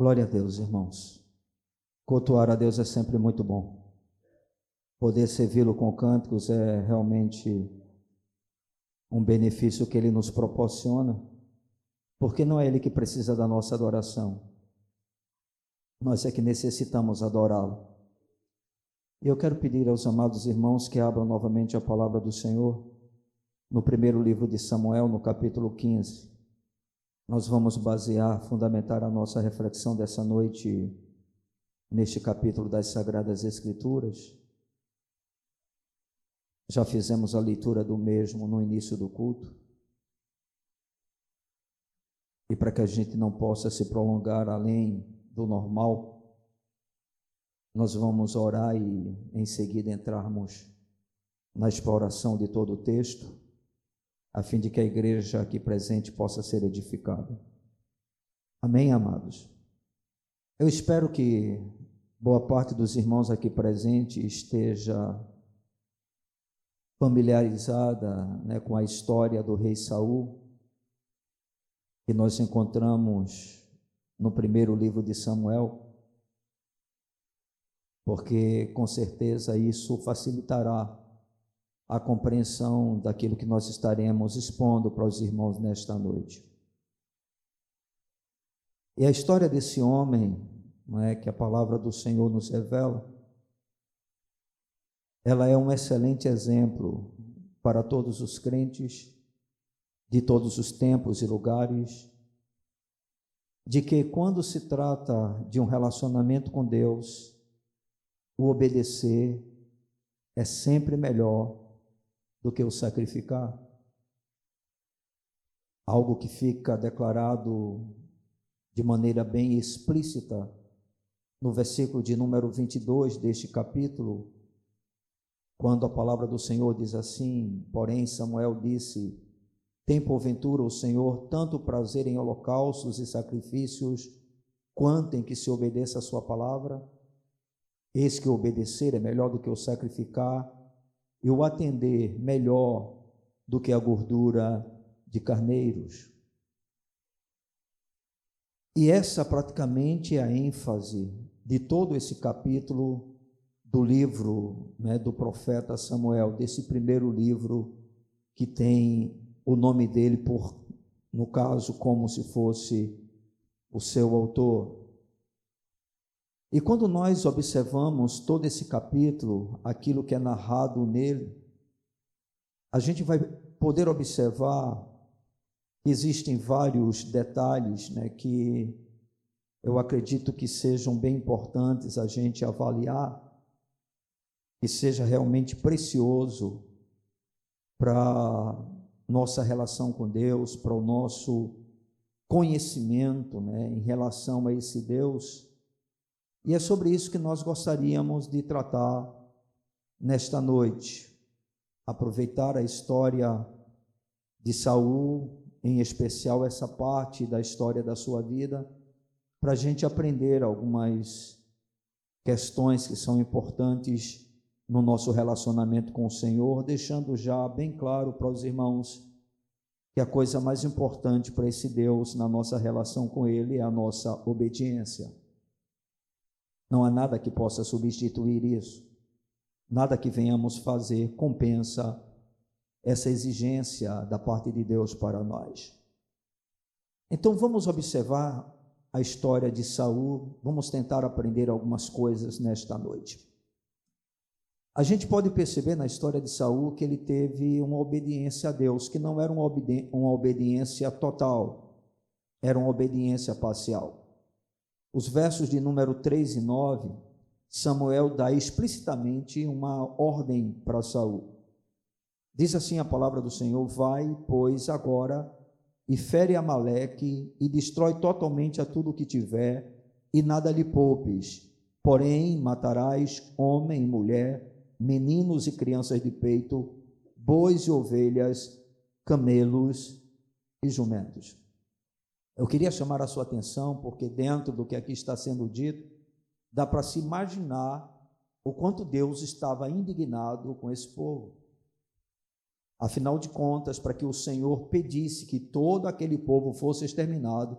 Glória a Deus, irmãos. Cultuar a Deus é sempre muito bom. Poder servi-lo com cânticos é realmente um benefício que ele nos proporciona, porque não é ele que precisa da nossa adoração. Nós é que necessitamos adorá-lo. E eu quero pedir aos amados irmãos que abram novamente a palavra do Senhor no primeiro livro de Samuel, no capítulo 15. Nós vamos basear, fundamentar a nossa reflexão dessa noite neste capítulo das Sagradas Escrituras. Já fizemos a leitura do mesmo no início do culto. E para que a gente não possa se prolongar além do normal, nós vamos orar e em seguida entrarmos na exploração de todo o texto a fim de que a igreja aqui presente possa ser edificada. Amém, amados? Eu espero que boa parte dos irmãos aqui presentes esteja familiarizada né, com a história do rei Saul, que nós encontramos no primeiro livro de Samuel, porque com certeza isso facilitará a compreensão daquilo que nós estaremos expondo para os irmãos nesta noite. E a história desse homem, não é que a palavra do Senhor nos revela, ela é um excelente exemplo para todos os crentes de todos os tempos e lugares, de que quando se trata de um relacionamento com Deus, o obedecer é sempre melhor do que o sacrificar. Algo que fica declarado de maneira bem explícita no versículo de número 22 deste capítulo, quando a palavra do Senhor diz assim: Porém, Samuel disse: Tem porventura o Senhor tanto prazer em holocaustos e sacrifícios, quanto em que se obedeça a Sua palavra? Eis que obedecer é melhor do que o sacrificar, e o atender melhor do que a gordura de carneiros. E essa praticamente é a ênfase de todo esse capítulo do livro né, do profeta Samuel, desse primeiro livro que tem o nome dele por, no caso, como se fosse o seu autor. E quando nós observamos todo esse capítulo, aquilo que é narrado nele, a gente vai poder observar que existem vários detalhes né, que eu acredito que sejam bem importantes a gente avaliar, que seja realmente precioso para nossa relação com Deus, para o nosso conhecimento né, em relação a esse Deus e é sobre isso que nós gostaríamos de tratar nesta noite. Aproveitar a história de Saul, em especial essa parte da história da sua vida, para a gente aprender algumas questões que são importantes no nosso relacionamento com o Senhor, deixando já bem claro para os irmãos que a coisa mais importante para esse Deus na nossa relação com Ele é a nossa obediência. Não há nada que possa substituir isso. Nada que venhamos fazer compensa essa exigência da parte de Deus para nós. Então vamos observar a história de Saul, vamos tentar aprender algumas coisas nesta noite. A gente pode perceber na história de Saul que ele teve uma obediência a Deus, que não era uma, obedi uma obediência total, era uma obediência parcial. Os versos de número 3 e 9, Samuel dá explicitamente uma ordem para Saul. Diz assim a palavra do Senhor: Vai, pois, agora e fere Amaleque e destrói totalmente a tudo o que tiver, e nada lhe poupes. Porém, matarás homem e mulher, meninos e crianças de peito, bois e ovelhas, camelos e jumentos. Eu queria chamar a sua atenção, porque dentro do que aqui está sendo dito, dá para se imaginar o quanto Deus estava indignado com esse povo. Afinal de contas, para que o Senhor pedisse que todo aquele povo fosse exterminado,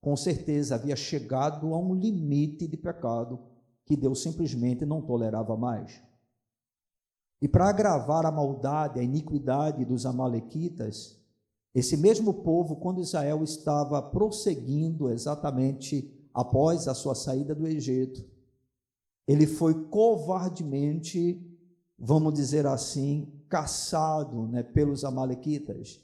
com certeza havia chegado a um limite de pecado que Deus simplesmente não tolerava mais. E para agravar a maldade, a iniquidade dos Amalequitas, esse mesmo povo, quando Israel estava prosseguindo exatamente após a sua saída do Egito, ele foi covardemente, vamos dizer assim, caçado né, pelos Amalequitas.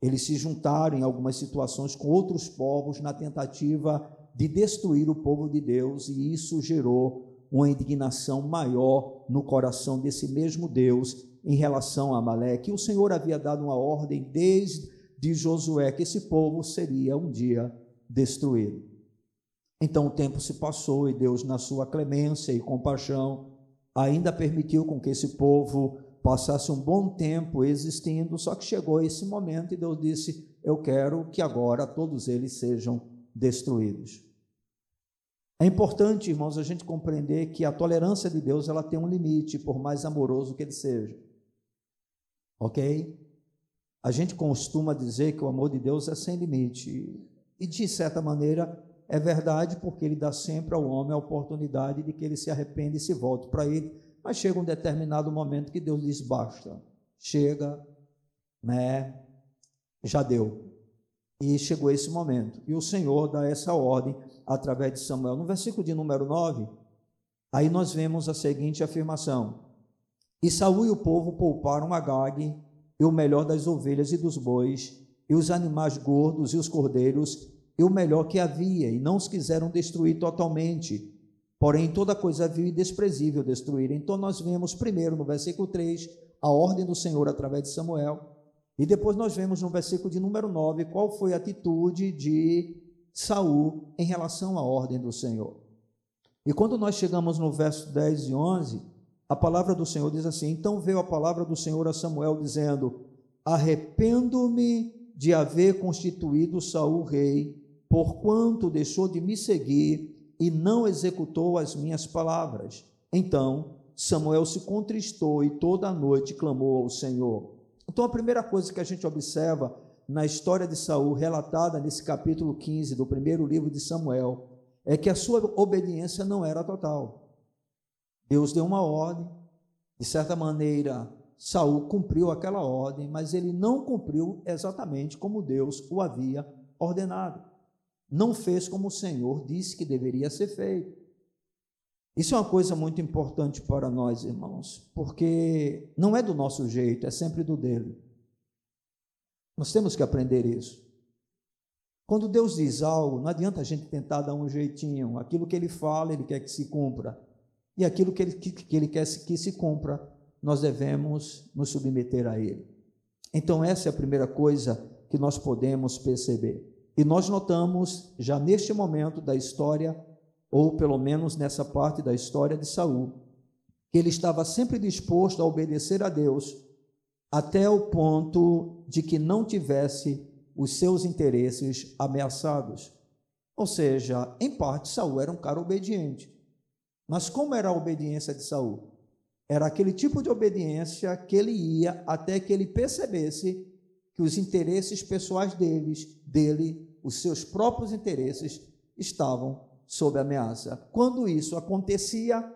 Eles se juntaram em algumas situações com outros povos na tentativa de destruir o povo de Deus, e isso gerou uma indignação maior no coração desse mesmo Deus em relação a Amaleque. O Senhor havia dado uma ordem desde Josué que esse povo seria um dia destruído. Então o tempo se passou e Deus, na sua clemência e compaixão, ainda permitiu com que esse povo passasse um bom tempo existindo, só que chegou esse momento e Deus disse: Eu quero que agora todos eles sejam destruídos. É importante, irmãos, a gente compreender que a tolerância de Deus ela tem um limite, por mais amoroso que ele seja. Ok? A gente costuma dizer que o amor de Deus é sem limite. E de certa maneira é verdade, porque ele dá sempre ao homem a oportunidade de que ele se arrependa e se volte para ele. Mas chega um determinado momento que Deus diz: basta, chega, né? Já deu. E chegou esse momento. E o Senhor dá essa ordem através de Samuel. No versículo de número 9, aí nós vemos a seguinte afirmação: E Saul e o povo pouparam Agag e o melhor das ovelhas e dos bois, e os animais gordos e os cordeiros, e o melhor que havia, e não os quiseram destruir totalmente. Porém, toda coisa vil e desprezível destruir. Então, nós vemos primeiro no versículo 3 a ordem do Senhor através de Samuel, e depois nós vemos no versículo de número 9 qual foi a atitude de Saul em relação à ordem do Senhor. E quando nós chegamos no verso 10 e 11, a palavra do Senhor diz assim: Então veio a palavra do Senhor a Samuel dizendo: Arrependo-me de haver constituído Saul rei, porquanto deixou de me seguir e não executou as minhas palavras. Então Samuel se contristou e toda a noite clamou ao Senhor. Então a primeira coisa que a gente observa na história de Saul, relatada nesse capítulo 15 do primeiro livro de Samuel, é que a sua obediência não era total. Deus deu uma ordem, de certa maneira, Saul cumpriu aquela ordem, mas ele não cumpriu exatamente como Deus o havia ordenado. Não fez como o Senhor disse que deveria ser feito. Isso é uma coisa muito importante para nós, irmãos, porque não é do nosso jeito, é sempre do dele. Nós temos que aprender isso. Quando Deus diz algo, não adianta a gente tentar dar um jeitinho. Aquilo que Ele fala, Ele quer que se cumpra. E aquilo que Ele, que, que ele quer que se cumpra, nós devemos nos submeter a Ele. Então, essa é a primeira coisa que nós podemos perceber. E nós notamos, já neste momento da história, ou pelo menos nessa parte da história de Saul, que ele estava sempre disposto a obedecer a Deus até o ponto de que não tivesse os seus interesses ameaçados. Ou seja, em parte, Saul era um cara obediente. Mas como era a obediência de Saul? Era aquele tipo de obediência que ele ia até que ele percebesse que os interesses pessoais deles, dele, os seus próprios interesses estavam sob ameaça. Quando isso acontecia,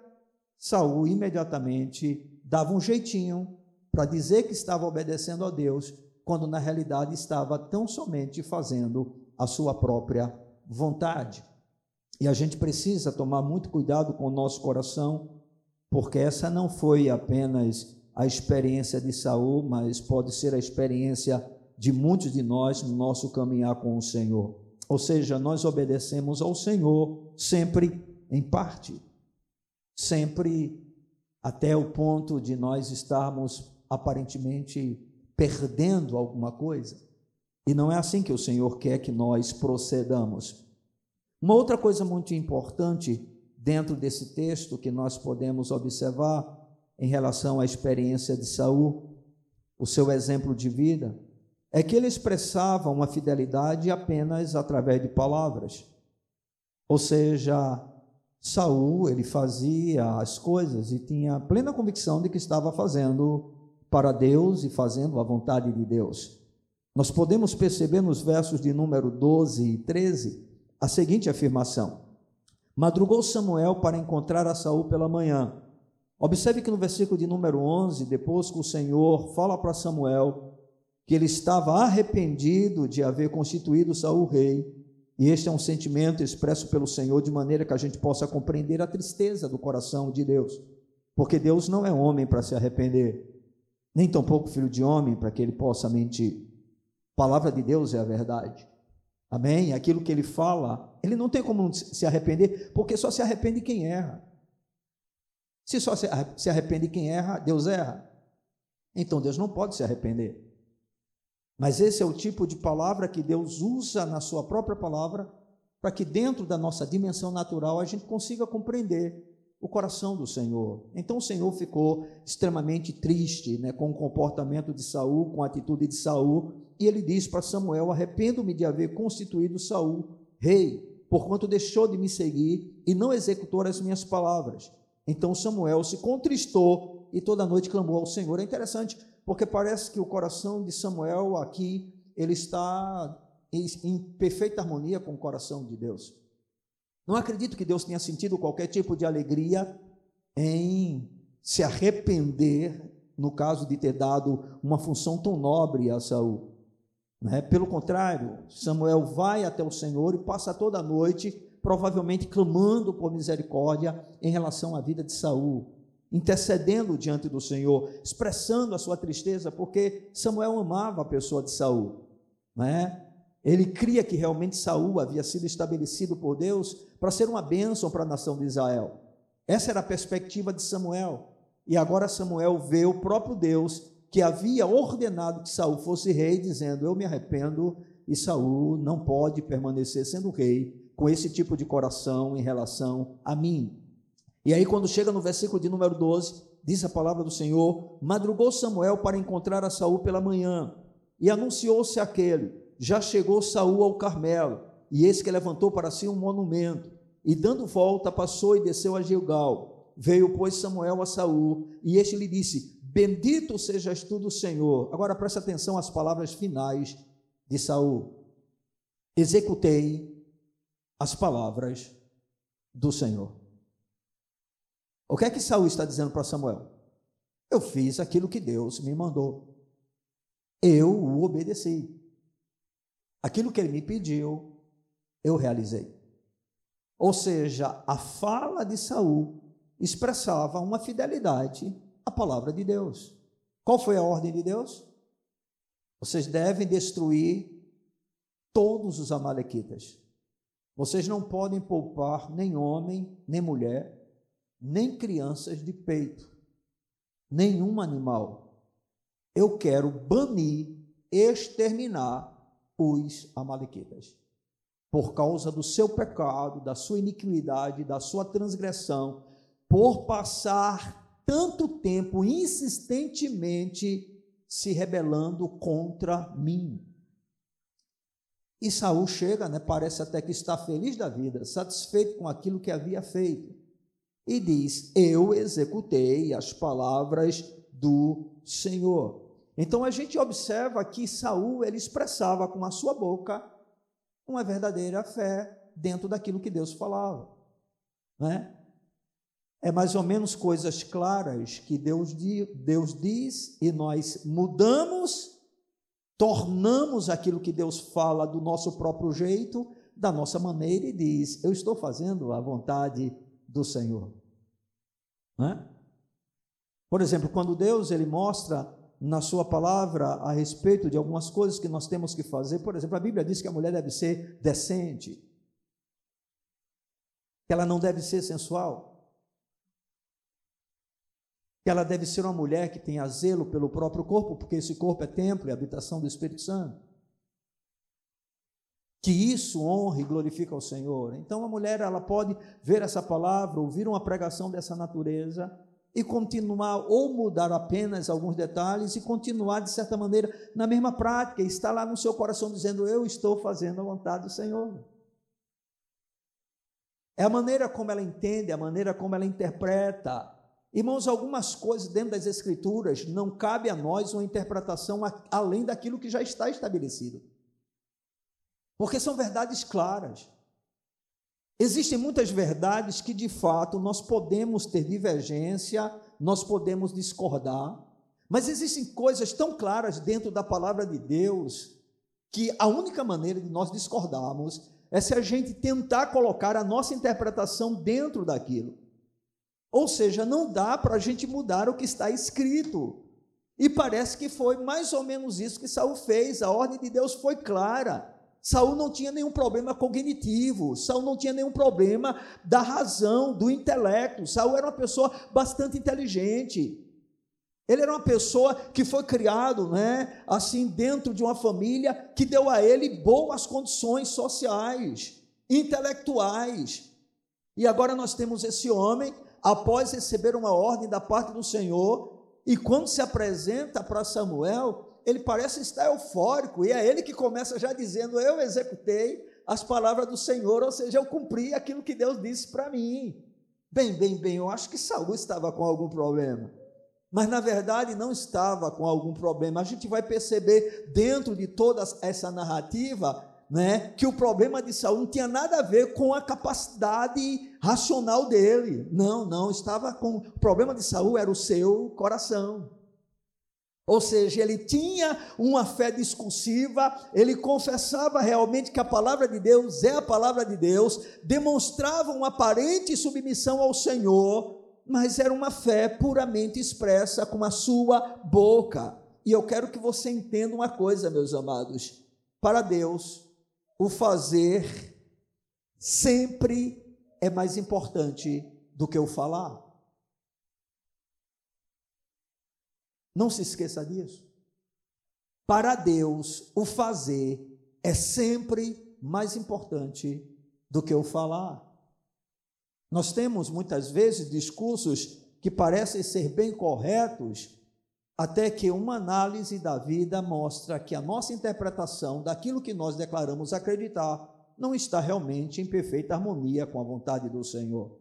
Saul imediatamente dava um jeitinho para dizer que estava obedecendo a Deus, quando na realidade estava tão somente fazendo a sua própria vontade. E a gente precisa tomar muito cuidado com o nosso coração, porque essa não foi apenas a experiência de Saul, mas pode ser a experiência de muitos de nós no nosso caminhar com o Senhor. Ou seja, nós obedecemos ao Senhor sempre em parte, sempre até o ponto de nós estarmos aparentemente perdendo alguma coisa. E não é assim que o Senhor quer que nós procedamos. Uma outra coisa muito importante dentro desse texto que nós podemos observar em relação à experiência de Saul, o seu exemplo de vida, é que ele expressava uma fidelidade apenas através de palavras. Ou seja, Saul, ele fazia as coisas e tinha plena convicção de que estava fazendo para Deus e fazendo a vontade de Deus. Nós podemos perceber nos versos de número 12 e 13 a seguinte afirmação: Madrugou Samuel para encontrar a Saul pela manhã. Observe que no versículo de número 11, depois que o Senhor fala para Samuel que ele estava arrependido de haver constituído Saul rei, e este é um sentimento expresso pelo Senhor de maneira que a gente possa compreender a tristeza do coração de Deus, porque Deus não é homem para se arrepender, nem tampouco filho de homem para que ele possa mentir. A palavra de Deus é a verdade. Amém? Aquilo que ele fala, ele não tem como se arrepender, porque só se arrepende quem erra. Se só se arrepende quem erra, Deus erra. Então Deus não pode se arrepender. Mas esse é o tipo de palavra que Deus usa na sua própria palavra para que dentro da nossa dimensão natural a gente consiga compreender o coração do Senhor. Então o Senhor ficou extremamente triste, né, com o comportamento de Saul, com a atitude de Saul, e ele diz para Samuel: Arrependo-me de haver constituído Saul rei, porquanto deixou de me seguir e não executou as minhas palavras. Então Samuel se contristou e toda noite clamou ao Senhor. É interessante, porque parece que o coração de Samuel aqui ele está em, em perfeita harmonia com o coração de Deus. Não acredito que Deus tenha sentido qualquer tipo de alegria em se arrepender no caso de ter dado uma função tão nobre a Saul. Né? Pelo contrário, Samuel vai até o Senhor e passa toda a noite, provavelmente clamando por misericórdia em relação à vida de Saul, intercedendo diante do Senhor, expressando a sua tristeza, porque Samuel amava a pessoa de Saul. Né? Ele cria que realmente Saul havia sido estabelecido por Deus para ser uma bênção para a nação de Israel. Essa era a perspectiva de Samuel. E agora Samuel vê o próprio Deus que havia ordenado que Saul fosse rei, dizendo: Eu me arrependo e Saul não pode permanecer sendo rei com esse tipo de coração em relação a mim. E aí, quando chega no versículo de número 12, diz a palavra do Senhor: Madrugou Samuel para encontrar a Saul pela manhã, e anunciou-se aquele: Já chegou Saul ao Carmelo, e esse que levantou para si um monumento, e dando volta passou e desceu a Gilgal. Veio, pois, Samuel a Saul, e este lhe disse: Bendito sejas tu do Senhor. Agora presta atenção às palavras finais de Saul. Executei as palavras do Senhor. O que é que Saul está dizendo para Samuel? Eu fiz aquilo que Deus me mandou. Eu o obedeci. Aquilo que ele me pediu, eu realizei. Ou seja, a fala de Saul expressava uma fidelidade a palavra de Deus. Qual foi a ordem de Deus? Vocês devem destruir todos os amalequitas. Vocês não podem poupar nem homem, nem mulher, nem crianças de peito, nenhum animal. Eu quero banir, exterminar os amalequitas. Por causa do seu pecado, da sua iniquidade, da sua transgressão, por passar tanto tempo insistentemente se rebelando contra mim. E Saul chega, né, parece até que está feliz da vida, satisfeito com aquilo que havia feito, e diz: Eu executei as palavras do Senhor. Então a gente observa que Saul ele expressava com a sua boca uma verdadeira fé dentro daquilo que Deus falava, né? É mais ou menos coisas claras que Deus, Deus diz e nós mudamos, tornamos aquilo que Deus fala do nosso próprio jeito, da nossa maneira e diz: Eu estou fazendo a vontade do Senhor. É? Por exemplo, quando Deus ele mostra na sua palavra a respeito de algumas coisas que nós temos que fazer, por exemplo, a Bíblia diz que a mulher deve ser decente, que ela não deve ser sensual que ela deve ser uma mulher que tenha zelo pelo próprio corpo, porque esse corpo é templo e habitação do Espírito Santo. Que isso honre e glorifica ao Senhor. Então a mulher ela pode ver essa palavra, ouvir uma pregação dessa natureza e continuar ou mudar apenas alguns detalhes e continuar de certa maneira na mesma prática, e estar lá no seu coração dizendo eu estou fazendo a vontade do Senhor. É a maneira como ela entende, a maneira como ela interpreta Irmãos, algumas coisas dentro das Escrituras não cabe a nós uma interpretação além daquilo que já está estabelecido. Porque são verdades claras. Existem muitas verdades que, de fato, nós podemos ter divergência, nós podemos discordar, mas existem coisas tão claras dentro da palavra de Deus que a única maneira de nós discordarmos é se a gente tentar colocar a nossa interpretação dentro daquilo. Ou seja, não dá para a gente mudar o que está escrito. E parece que foi mais ou menos isso que Saul fez. A ordem de Deus foi clara. Saul não tinha nenhum problema cognitivo, Saul não tinha nenhum problema da razão, do intelecto. Saul era uma pessoa bastante inteligente. Ele era uma pessoa que foi criado, né, assim dentro de uma família que deu a ele boas condições sociais, intelectuais. E agora nós temos esse homem após receber uma ordem da parte do Senhor, e quando se apresenta para Samuel, ele parece estar eufórico, e é ele que começa já dizendo: Eu executei as palavras do Senhor, ou seja, eu cumpri aquilo que Deus disse para mim. Bem, bem, bem, eu acho que Saul estava com algum problema. Mas na verdade não estava com algum problema. A gente vai perceber dentro de toda essa narrativa, né, que o problema de Saul não tinha nada a ver com a capacidade racional dele. Não, não, estava com o problema de Saul era o seu coração. Ou seja, ele tinha uma fé discursiva, ele confessava realmente que a palavra de Deus é a palavra de Deus, demonstrava uma aparente submissão ao Senhor, mas era uma fé puramente expressa com a sua boca. E eu quero que você entenda uma coisa, meus amados: para Deus, o fazer sempre é mais importante do que o falar. Não se esqueça disso. Para Deus, o fazer é sempre mais importante do que o falar. Nós temos muitas vezes discursos que parecem ser bem corretos, até que uma análise da vida mostra que a nossa interpretação daquilo que nós declaramos acreditar não está realmente em perfeita harmonia com a vontade do Senhor.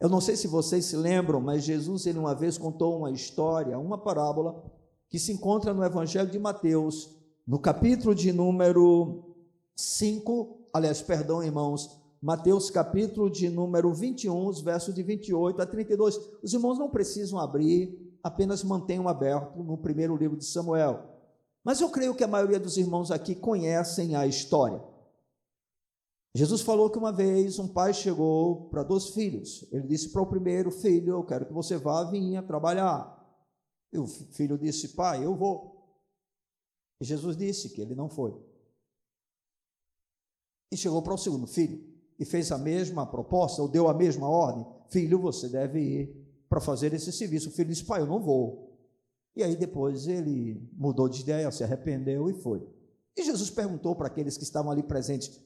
Eu não sei se vocês se lembram, mas Jesus ele uma vez contou uma história, uma parábola que se encontra no Evangelho de Mateus, no capítulo de número 5, aliás, perdão, irmãos, Mateus capítulo de número 21, os versos de 28 a 32. Os irmãos não precisam abrir, apenas mantenham aberto no primeiro livro de Samuel. Mas eu creio que a maioria dos irmãos aqui conhecem a história. Jesus falou que uma vez um pai chegou para dois filhos. Ele disse para o primeiro filho: Eu quero que você vá vinha trabalhar. E o filho disse: Pai, eu vou. E Jesus disse que ele não foi. E chegou para o segundo filho e fez a mesma proposta, ou deu a mesma ordem: Filho, você deve ir para fazer esse serviço. O filho disse: Pai, eu não vou. E aí depois ele mudou de ideia, se arrependeu e foi. E Jesus perguntou para aqueles que estavam ali presentes: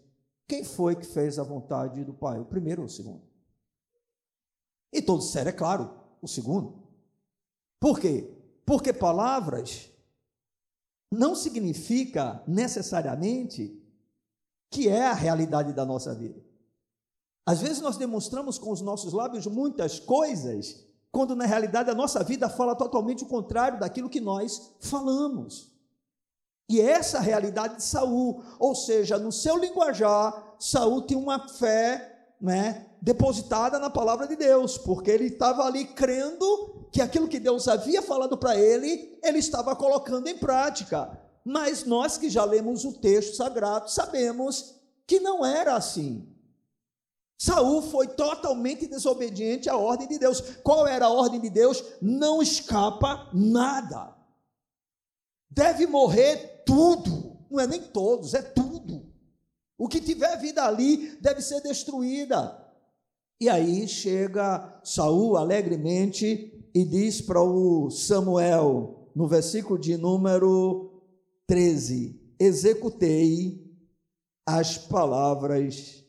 quem foi que fez a vontade do Pai? O primeiro ou o segundo? E todos disseram, é claro, o segundo. Por quê? Porque palavras não significa necessariamente que é a realidade da nossa vida. Às vezes nós demonstramos com os nossos lábios muitas coisas, quando na realidade a nossa vida fala totalmente o contrário daquilo que nós falamos. E essa é a realidade de Saul, ou seja, no seu linguajar, Saul tinha uma fé, né, depositada na palavra de Deus, porque ele estava ali crendo que aquilo que Deus havia falado para ele, ele estava colocando em prática. Mas nós que já lemos o texto sagrado, sabemos que não era assim. Saul foi totalmente desobediente à ordem de Deus. Qual era a ordem de Deus? Não escapa nada. Deve morrer tudo, não é nem todos, é tudo. O que tiver vida ali deve ser destruída. E aí chega Saul alegremente e diz para o Samuel, no versículo de número 13: Executei as palavras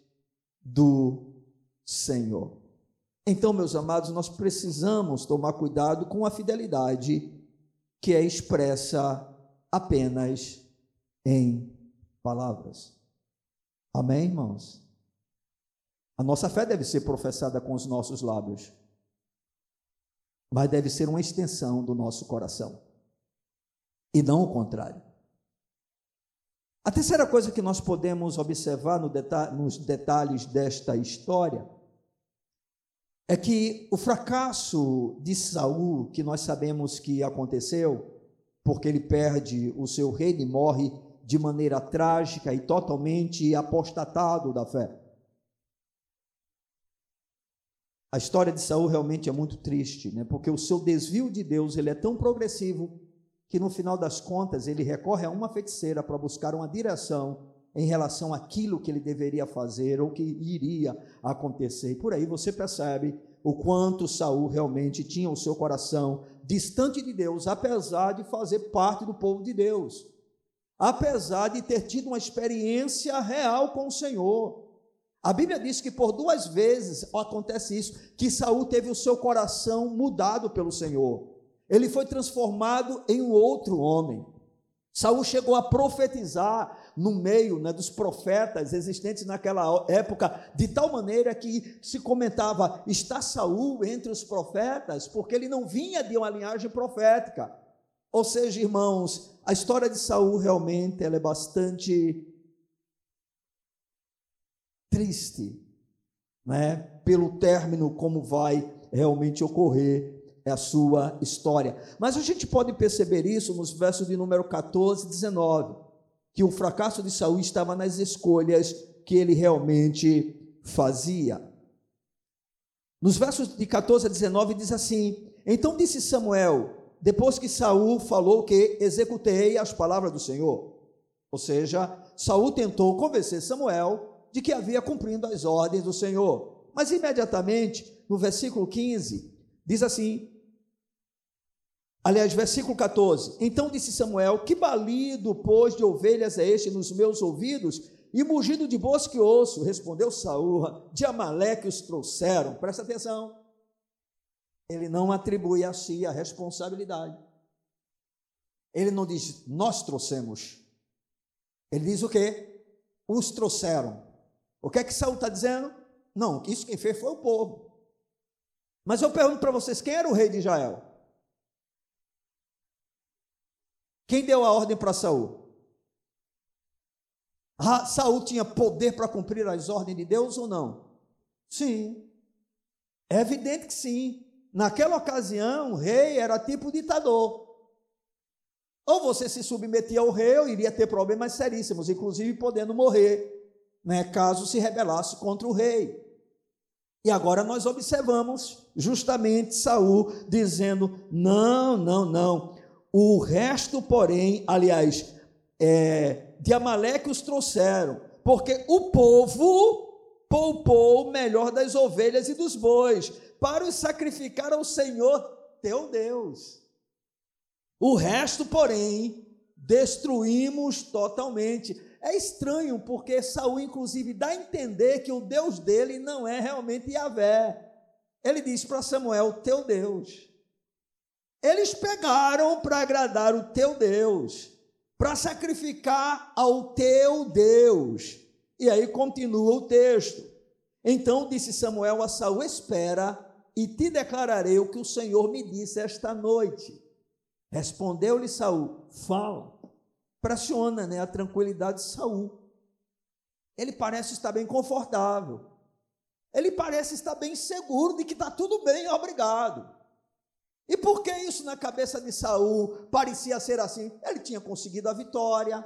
do Senhor. Então, meus amados, nós precisamos tomar cuidado com a fidelidade que é expressa apenas em palavras. Amém, irmãos? A nossa fé deve ser professada com os nossos lábios, mas deve ser uma extensão do nosso coração, e não o contrário. A terceira coisa que nós podemos observar no deta nos detalhes desta história é que o fracasso de Saul, que nós sabemos que aconteceu, porque ele perde o seu reino e morre de maneira trágica e totalmente apostatado da fé. A história de Saul realmente é muito triste, né? Porque o seu desvio de Deus, ele é tão progressivo que no final das contas ele recorre a uma feiticeira para buscar uma direção em relação àquilo que ele deveria fazer ou que iria acontecer. E por aí você percebe o quanto Saul realmente tinha o seu coração distante de Deus, apesar de fazer parte do povo de Deus, apesar de ter tido uma experiência real com o Senhor. A Bíblia diz que por duas vezes acontece isso, que Saul teve o seu coração mudado pelo Senhor. Ele foi transformado em um outro homem. Saul chegou a profetizar no meio né, dos profetas existentes naquela época, de tal maneira que se comentava: está Saul entre os profetas, porque ele não vinha de uma linhagem profética. Ou seja, irmãos, a história de Saul realmente ela é bastante triste, né? Pelo término como vai realmente ocorrer a sua história. Mas a gente pode perceber isso nos versos de número 14 e 19, que o fracasso de Saul estava nas escolhas que ele realmente fazia. Nos versos de 14 a 19 diz assim: Então disse Samuel, depois que Saul falou que executei as palavras do Senhor. Ou seja, Saul tentou convencer Samuel de que havia cumprindo as ordens do Senhor. Mas imediatamente, no versículo 15, diz assim: Aliás, versículo 14: Então disse Samuel: Que balido, pois, de ovelhas é este nos meus ouvidos? E mugido de boas que ouço, respondeu Saúl, de Amaleque os trouxeram. Presta atenção. Ele não atribui a si a responsabilidade. Ele não diz, nós trouxemos. Ele diz o quê? Os trouxeram. O que é que Saul está dizendo? Não, isso quem fez foi o povo. Mas eu pergunto para vocês: quem era o rei de Israel? Quem deu a ordem para Saul? Ah, Saul tinha poder para cumprir as ordens de Deus ou não? Sim. É evidente que sim. Naquela ocasião, o rei era tipo ditador. Ou você se submetia ao rei, ou iria ter problemas seríssimos, inclusive podendo morrer né, caso se rebelasse contra o rei. E agora nós observamos justamente Saul dizendo: não, não, não. O resto, porém, aliás, é, de Amaleque os trouxeram, porque o povo poupou o melhor das ovelhas e dos bois para os sacrificar ao Senhor teu Deus. O resto, porém, destruímos totalmente. É estranho porque Saul, inclusive, dá a entender que o Deus dele não é realmente Yahvé. Ele diz para Samuel: Teu Deus. Eles pegaram para agradar o teu Deus, para sacrificar ao teu Deus. E aí continua o texto. Então disse Samuel a Saul: Espera, e te declararei o que o Senhor me disse esta noite. Respondeu-lhe Saul: Fala pressiona né, a tranquilidade de Saul. Ele parece estar bem confortável. Ele parece estar bem seguro de que está tudo bem, obrigado. E por que isso na cabeça de Saul parecia ser assim? Ele tinha conseguido a vitória,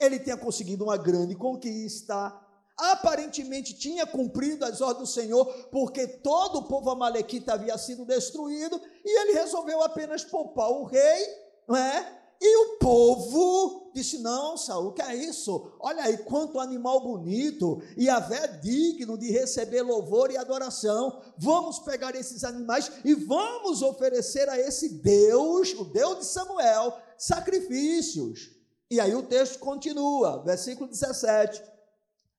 ele tinha conseguido uma grande conquista, aparentemente tinha cumprido as ordens do Senhor, porque todo o povo amalequita havia sido destruído, e ele resolveu apenas poupar o rei, não é? E o povo disse: Não, Saul, que é isso? Olha aí quanto animal bonito, e a é digno de receber louvor e adoração. Vamos pegar esses animais e vamos oferecer a esse Deus, o Deus de Samuel, sacrifícios. E aí o texto continua, versículo 17.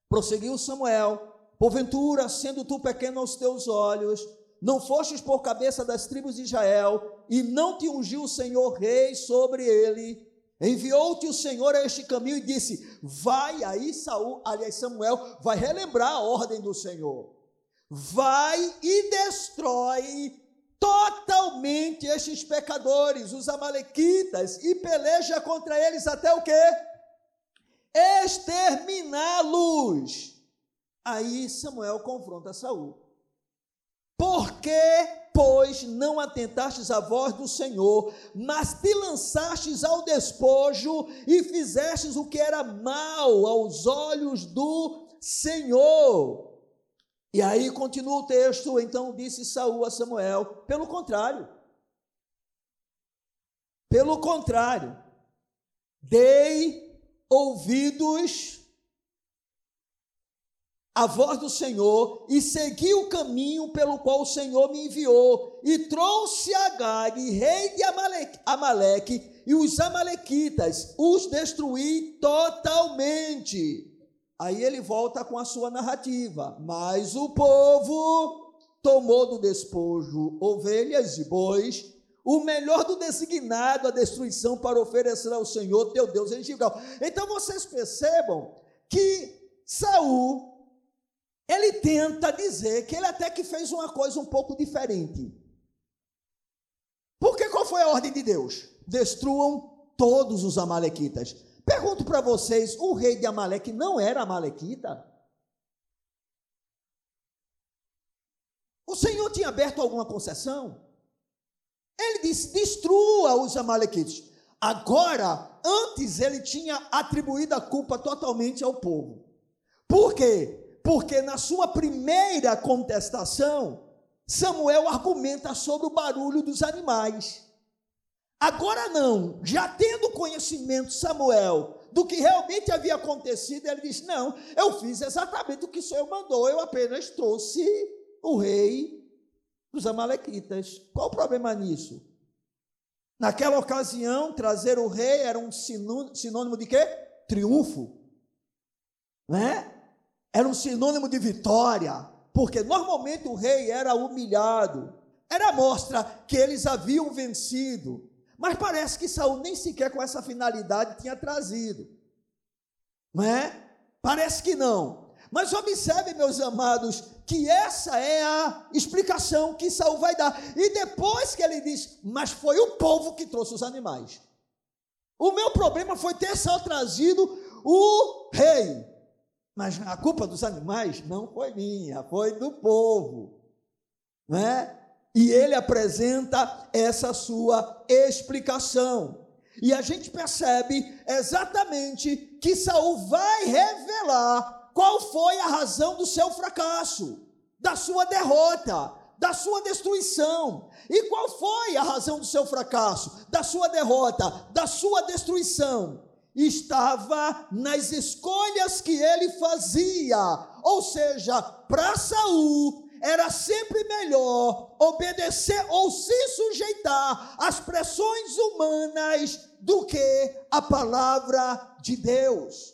Prosseguiu Samuel: Porventura, sendo tu pequeno aos teus olhos, não fostes por cabeça das tribos de Israel, e não te ungiu o Senhor rei sobre ele. Enviou-te o Senhor a este caminho e disse: Vai aí, Saul, aliás, Samuel, vai relembrar a ordem do Senhor. Vai e destrói totalmente estes pecadores, os amalequitas, e peleja contra eles até o quê? exterminá-los. Aí Samuel confronta Saul. Por que, pois, não atentastes à voz do Senhor, mas te lançastes ao despojo e fizestes o que era mal aos olhos do Senhor? E aí continua o texto, então disse Saul a Samuel, pelo contrário. Pelo contrário, dei ouvidos a voz do Senhor e segui o caminho pelo qual o Senhor me enviou, e trouxe Agag, rei de Amaleque, Amaleque, e os Amalequitas, os destruí totalmente. Aí ele volta com a sua narrativa, mas o povo tomou do despojo ovelhas e bois, o melhor do designado a destruição para oferecer ao Senhor teu Deus em Gilgal. Então vocês percebam que Saul ele tenta dizer que ele até que fez uma coisa um pouco diferente. Porque qual foi a ordem de Deus? Destruam todos os amalequitas. Pergunto para vocês, o rei de Amaleque não era amalequita? O Senhor tinha aberto alguma concessão? Ele disse: destrua os amalequitas. Agora, antes ele tinha atribuído a culpa totalmente ao povo. Por quê? Porque na sua primeira contestação, Samuel argumenta sobre o barulho dos animais. Agora não, já tendo conhecimento Samuel do que realmente havia acontecido, ele diz: Não, eu fiz exatamente o que o Senhor mandou, eu apenas trouxe o rei dos Amalequitas. Qual o problema nisso? Naquela ocasião, trazer o rei era um sinônimo de quê? Triunfo. Né? Era um sinônimo de vitória, porque normalmente o rei era humilhado, era mostra que eles haviam vencido, mas parece que Saul nem sequer com essa finalidade tinha trazido, não é? Parece que não. Mas observe, meus amados, que essa é a explicação que Saul vai dar. E depois que ele diz, mas foi o povo que trouxe os animais. O meu problema foi ter só trazido o rei. Mas a culpa dos animais não foi minha, foi do povo. Né? E ele apresenta essa sua explicação. E a gente percebe exatamente que Saul vai revelar qual foi a razão do seu fracasso, da sua derrota, da sua destruição. E qual foi a razão do seu fracasso, da sua derrota, da sua destruição? Estava nas escolhas que ele fazia. Ou seja, para Saul era sempre melhor obedecer ou se sujeitar às pressões humanas do que a palavra de Deus.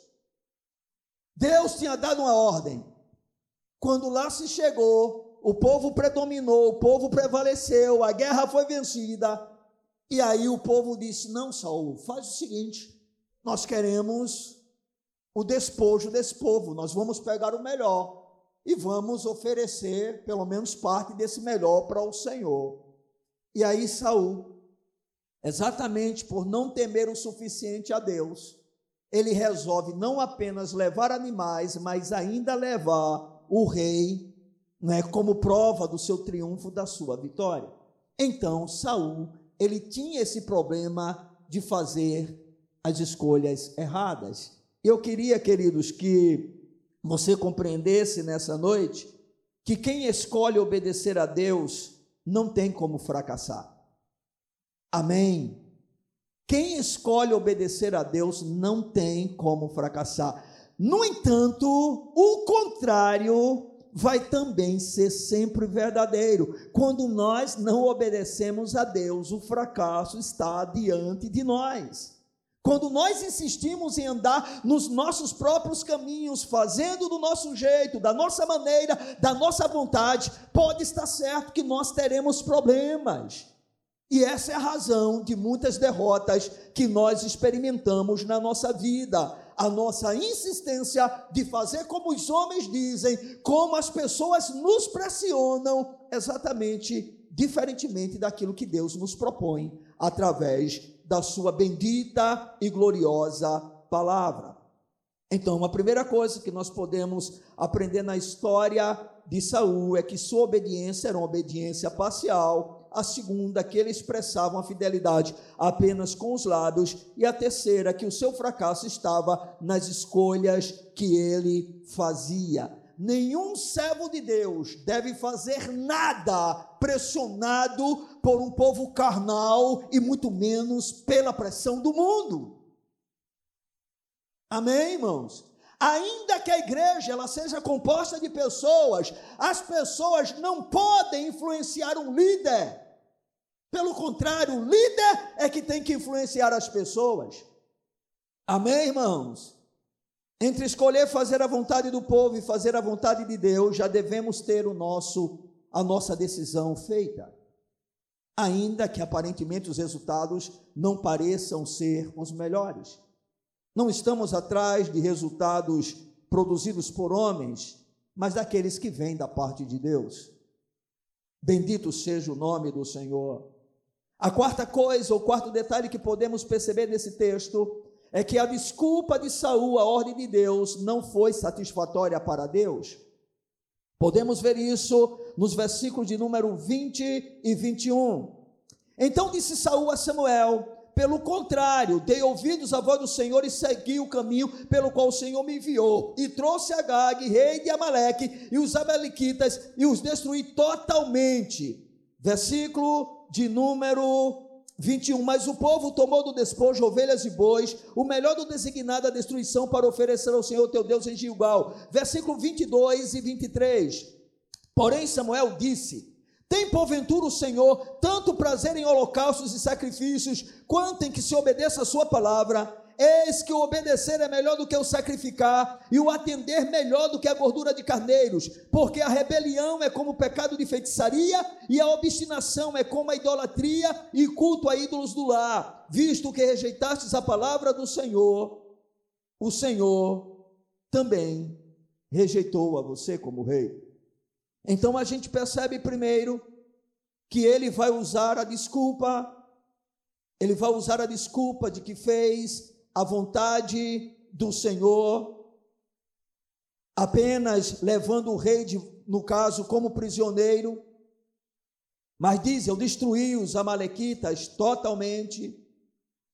Deus tinha dado uma ordem. Quando lá se chegou, o povo predominou, o povo prevaleceu, a guerra foi vencida. E aí o povo disse: Não, Saul, faz o seguinte nós queremos o despojo desse povo, nós vamos pegar o melhor e vamos oferecer pelo menos parte desse melhor para o Senhor. E aí Saul, exatamente por não temer o suficiente a Deus, ele resolve não apenas levar animais, mas ainda levar o rei, né, como prova do seu triunfo, da sua vitória. Então Saul, ele tinha esse problema de fazer as escolhas erradas. Eu queria, queridos, que você compreendesse nessa noite que quem escolhe obedecer a Deus não tem como fracassar. Amém. Quem escolhe obedecer a Deus não tem como fracassar. No entanto, o contrário vai também ser sempre verdadeiro. Quando nós não obedecemos a Deus, o fracasso está diante de nós. Quando nós insistimos em andar nos nossos próprios caminhos, fazendo do nosso jeito, da nossa maneira, da nossa vontade, pode estar certo que nós teremos problemas. E essa é a razão de muitas derrotas que nós experimentamos na nossa vida. A nossa insistência de fazer como os homens dizem, como as pessoas nos pressionam, exatamente diferentemente daquilo que Deus nos propõe através da sua bendita e gloriosa palavra. Então, a primeira coisa que nós podemos aprender na história de Saul é que sua obediência era uma obediência parcial, a segunda que ele expressava uma fidelidade apenas com os lábios e a terceira que o seu fracasso estava nas escolhas que ele fazia. Nenhum servo de Deus deve fazer nada pressionado por um povo carnal e muito menos pela pressão do mundo. Amém, irmãos? Ainda que a igreja ela seja composta de pessoas, as pessoas não podem influenciar um líder. Pelo contrário, o líder é que tem que influenciar as pessoas. Amém, irmãos? Entre escolher fazer a vontade do povo e fazer a vontade de Deus, já devemos ter o nosso a nossa decisão feita. Ainda que aparentemente os resultados não pareçam ser os melhores. Não estamos atrás de resultados produzidos por homens, mas daqueles que vêm da parte de Deus. Bendito seja o nome do Senhor. A quarta coisa, o quarto detalhe que podemos perceber nesse texto é que a desculpa de Saul, a ordem de Deus, não foi satisfatória para Deus. Podemos ver isso nos versículos de número 20 e 21. Então disse Saul a Samuel: pelo contrário, dei ouvidos à voz do Senhor e segui o caminho pelo qual o Senhor me enviou. E trouxe Agag, rei de Amaleque, e os Amalequitas, e os destruí totalmente. Versículo de número 21. Mas o povo tomou do despojo ovelhas e bois, o melhor do designado à destruição, para oferecer ao Senhor teu Deus em Gilgal. Versículo 22 e 23. Porém, Samuel disse: tem porventura o Senhor tanto prazer em holocaustos e sacrifícios, quanto em que se obedeça a sua palavra? Eis que o obedecer é melhor do que o sacrificar, e o atender melhor do que a gordura de carneiros, porque a rebelião é como o pecado de feitiçaria, e a obstinação é como a idolatria e culto a ídolos do lar. Visto que rejeitastes a palavra do Senhor, o Senhor também rejeitou a você como rei. Então a gente percebe primeiro que ele vai usar a desculpa, ele vai usar a desculpa de que fez a vontade do Senhor, apenas levando o rei, de, no caso, como prisioneiro. Mas diz: Eu destruí os Amalequitas totalmente.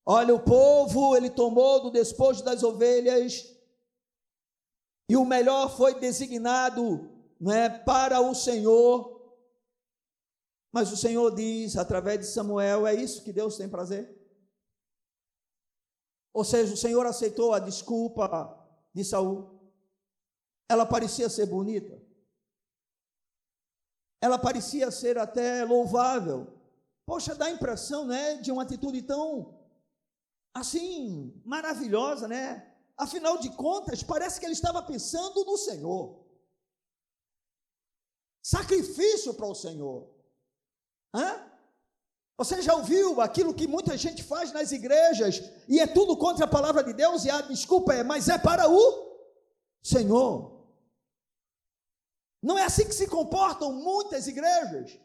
Olha, o povo ele tomou do despojo das ovelhas, e o melhor foi designado não é, para o Senhor. Mas o Senhor diz, através de Samuel, é isso que Deus tem prazer? Ou seja, o Senhor aceitou a desculpa de Saul. Ela parecia ser bonita. Ela parecia ser até louvável. Poxa, dá a impressão, né, de uma atitude tão assim maravilhosa, né? Afinal de contas, parece que ele estava pensando no Senhor sacrifício para o Senhor. Hã? Você já ouviu aquilo que muita gente faz nas igrejas e é tudo contra a palavra de Deus e a desculpa é, mas é para o Senhor. Não é assim que se comportam muitas igrejas.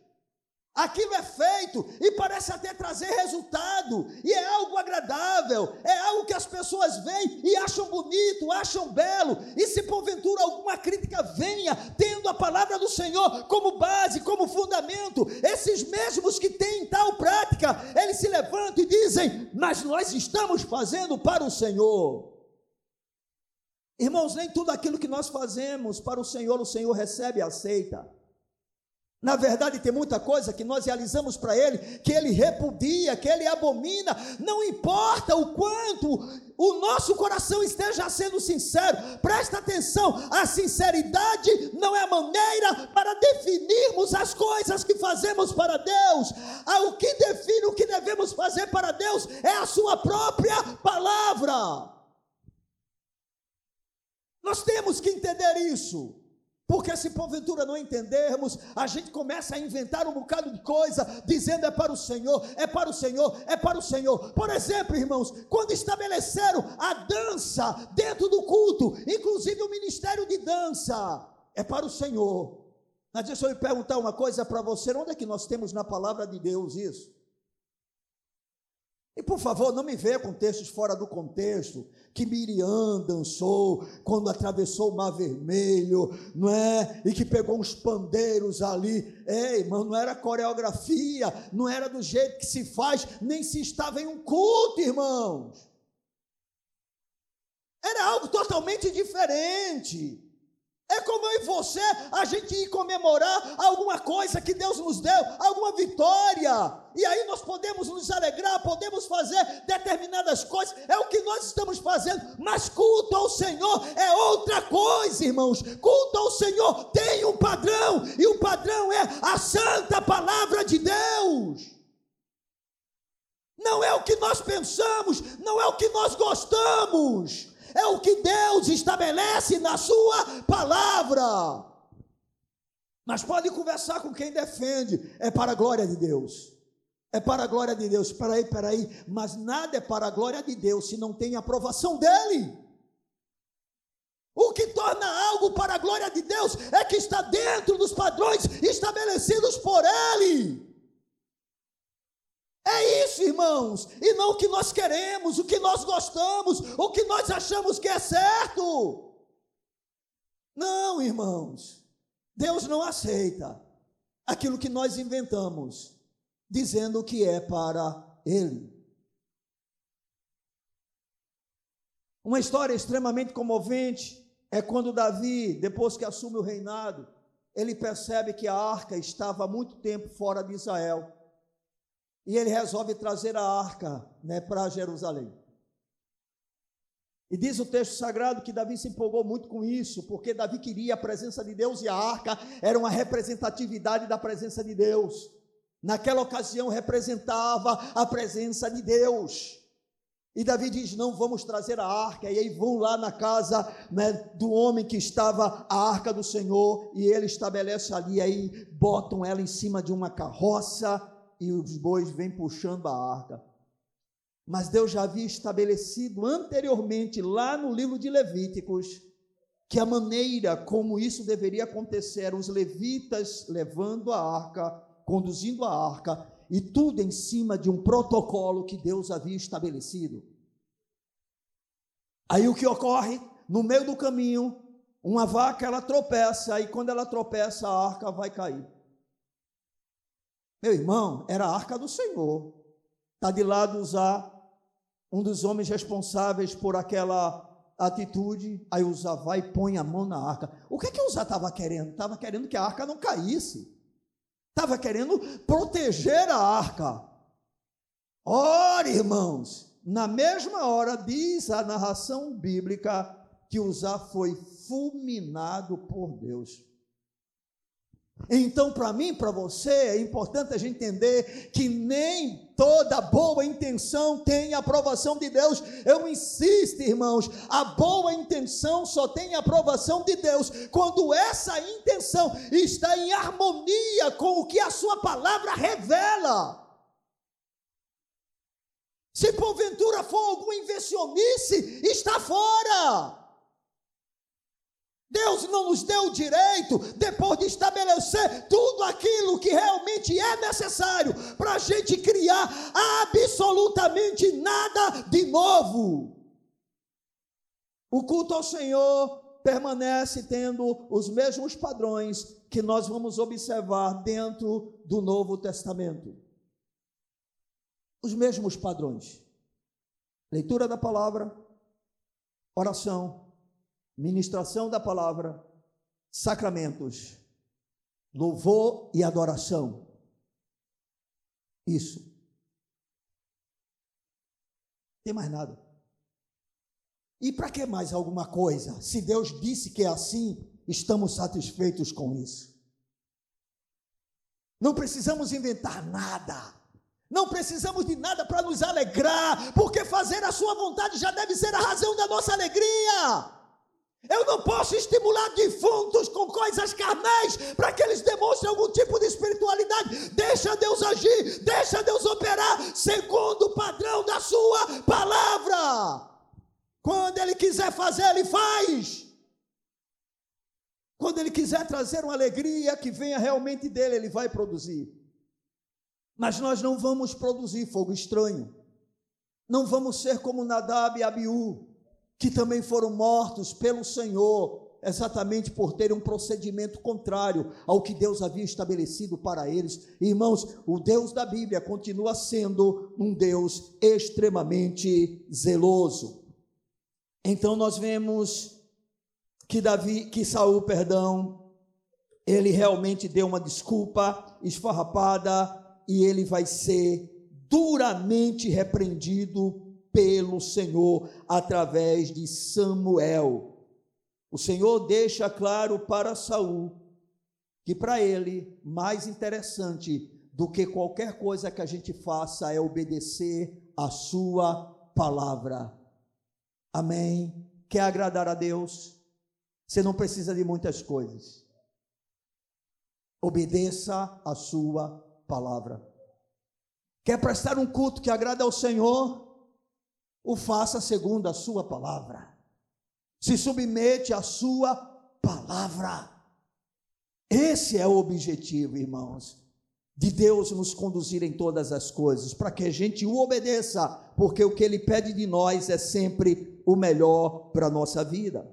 Aquilo é feito e parece até trazer resultado, e é algo agradável, é algo que as pessoas veem e acham bonito, acham belo, e se porventura alguma crítica venha, tendo a palavra do Senhor como base, como fundamento, esses mesmos que têm tal prática, eles se levantam e dizem: Mas nós estamos fazendo para o Senhor. Irmãos, nem tudo aquilo que nós fazemos para o Senhor, o Senhor recebe e aceita. Na verdade, tem muita coisa que nós realizamos para Ele, que Ele repudia, que Ele abomina, não importa o quanto o nosso coração esteja sendo sincero, presta atenção, a sinceridade não é maneira para definirmos as coisas que fazemos para Deus, o que define o que devemos fazer para Deus é a Sua própria palavra. Nós temos que entender isso. Porque se porventura não entendermos, a gente começa a inventar um bocado de coisa, dizendo é para o Senhor, é para o Senhor, é para o Senhor. Por exemplo, irmãos, quando estabeleceram a dança dentro do culto, inclusive o ministério de dança, é para o Senhor. Mas deixa eu lhe perguntar uma coisa para você: onde é que nós temos na palavra de Deus isso? E por favor, não me venha com textos fora do contexto, que Miriam dançou quando atravessou o Mar Vermelho, não é? E que pegou uns pandeiros ali. Ei, irmão, não era coreografia, não era do jeito que se faz, nem se estava em um culto, irmãos. Era algo totalmente diferente. É como eu e você, a gente ir comemorar alguma coisa que Deus nos deu, alguma vitória. E aí nós podemos nos alegrar, podemos fazer determinadas coisas, é o que nós estamos fazendo. Mas culto ao Senhor é outra coisa, irmãos. Culto ao Senhor tem um padrão, e o padrão é a santa palavra de Deus. Não é o que nós pensamos, não é o que nós gostamos é o que Deus estabelece na Sua palavra. Mas pode conversar com quem defende, é para a glória de Deus. É para a glória de Deus. Espera aí, espera aí. Mas nada é para a glória de Deus se não tem aprovação dele. O que torna algo para a glória de Deus é que está dentro dos padrões estabelecidos por Ele. É isso, irmãos, e não o que nós queremos, o que nós gostamos, o que nós achamos que é certo. Não, irmãos, Deus não aceita aquilo que nós inventamos, dizendo que é para Ele. Uma história extremamente comovente é quando Davi, depois que assume o reinado, ele percebe que a arca estava há muito tempo fora de Israel e ele resolve trazer a arca né, para Jerusalém. E diz o texto sagrado que Davi se empolgou muito com isso, porque Davi queria a presença de Deus e a arca era uma representatividade da presença de Deus. Naquela ocasião representava a presença de Deus. E Davi diz: Não, vamos trazer a arca. E aí vão lá na casa né, do homem que estava a arca do Senhor, e ele estabelece ali, aí botam ela em cima de uma carroça, e os bois vêm puxando a arca. Mas Deus já havia estabelecido anteriormente, lá no livro de Levíticos, que a maneira como isso deveria acontecer os levitas levando a arca, conduzindo a arca, e tudo em cima de um protocolo que Deus havia estabelecido. Aí o que ocorre? No meio do caminho, uma vaca ela tropeça, e quando ela tropeça, a arca vai cair. Meu irmão, era a arca do Senhor. Está de lado usar um dos homens responsáveis por aquela atitude, aí Uzá vai e põe a mão na arca. O que é que Uzá estava querendo? Estava querendo que a arca não caísse. Estava querendo proteger a arca. Ora, irmãos, na mesma hora diz a narração bíblica que Uzá foi fulminado por Deus. Então, para mim, para você, é importante a gente entender que nem toda boa intenção tem aprovação de Deus. Eu insisto, irmãos, a boa intenção só tem aprovação de Deus quando essa intenção está em harmonia com o que a sua palavra revela. Se porventura for alguma invencionice, está fora. Deus não nos deu o direito, depois de estabelecer tudo aquilo que realmente é necessário para a gente criar absolutamente nada de novo. O culto ao Senhor permanece tendo os mesmos padrões que nós vamos observar dentro do Novo Testamento. Os mesmos padrões: leitura da palavra, oração, ministração da palavra, sacramentos, louvor e adoração. Isso. Tem mais nada. E para que mais alguma coisa? Se Deus disse que é assim, estamos satisfeitos com isso. Não precisamos inventar nada. Não precisamos de nada para nos alegrar, porque fazer a Sua vontade já deve ser a razão da nossa alegria. Eu não posso estimular defuntos com coisas carnais para que eles demonstrem algum tipo de espiritualidade. Deixa Deus agir, deixa Deus operar segundo o padrão da Sua palavra. Quando Ele quiser fazer, Ele faz. Quando Ele quiser trazer uma alegria que venha realmente dele, Ele vai produzir. Mas nós não vamos produzir fogo estranho. Não vamos ser como Nadab e Abiú, que também foram mortos pelo Senhor exatamente por terem um procedimento contrário ao que Deus havia estabelecido para eles. Irmãos, o Deus da Bíblia continua sendo um Deus extremamente zeloso. Então nós vemos que Davi, que Saul, perdão, ele realmente deu uma desculpa esfarrapada e ele vai ser duramente repreendido pelo Senhor através de Samuel. O Senhor deixa claro para Saul que para ele mais interessante do que qualquer coisa que a gente faça é obedecer a sua palavra. Amém. Quer agradar a Deus? Você não precisa de muitas coisas. Obedeça a sua palavra. Quer prestar um culto que agrada ao Senhor? O faça segundo a sua palavra se submete à sua palavra. Esse é o objetivo, irmãos, de Deus nos conduzir em todas as coisas, para que a gente o obedeça, porque o que ele pede de nós é sempre o melhor para a nossa vida.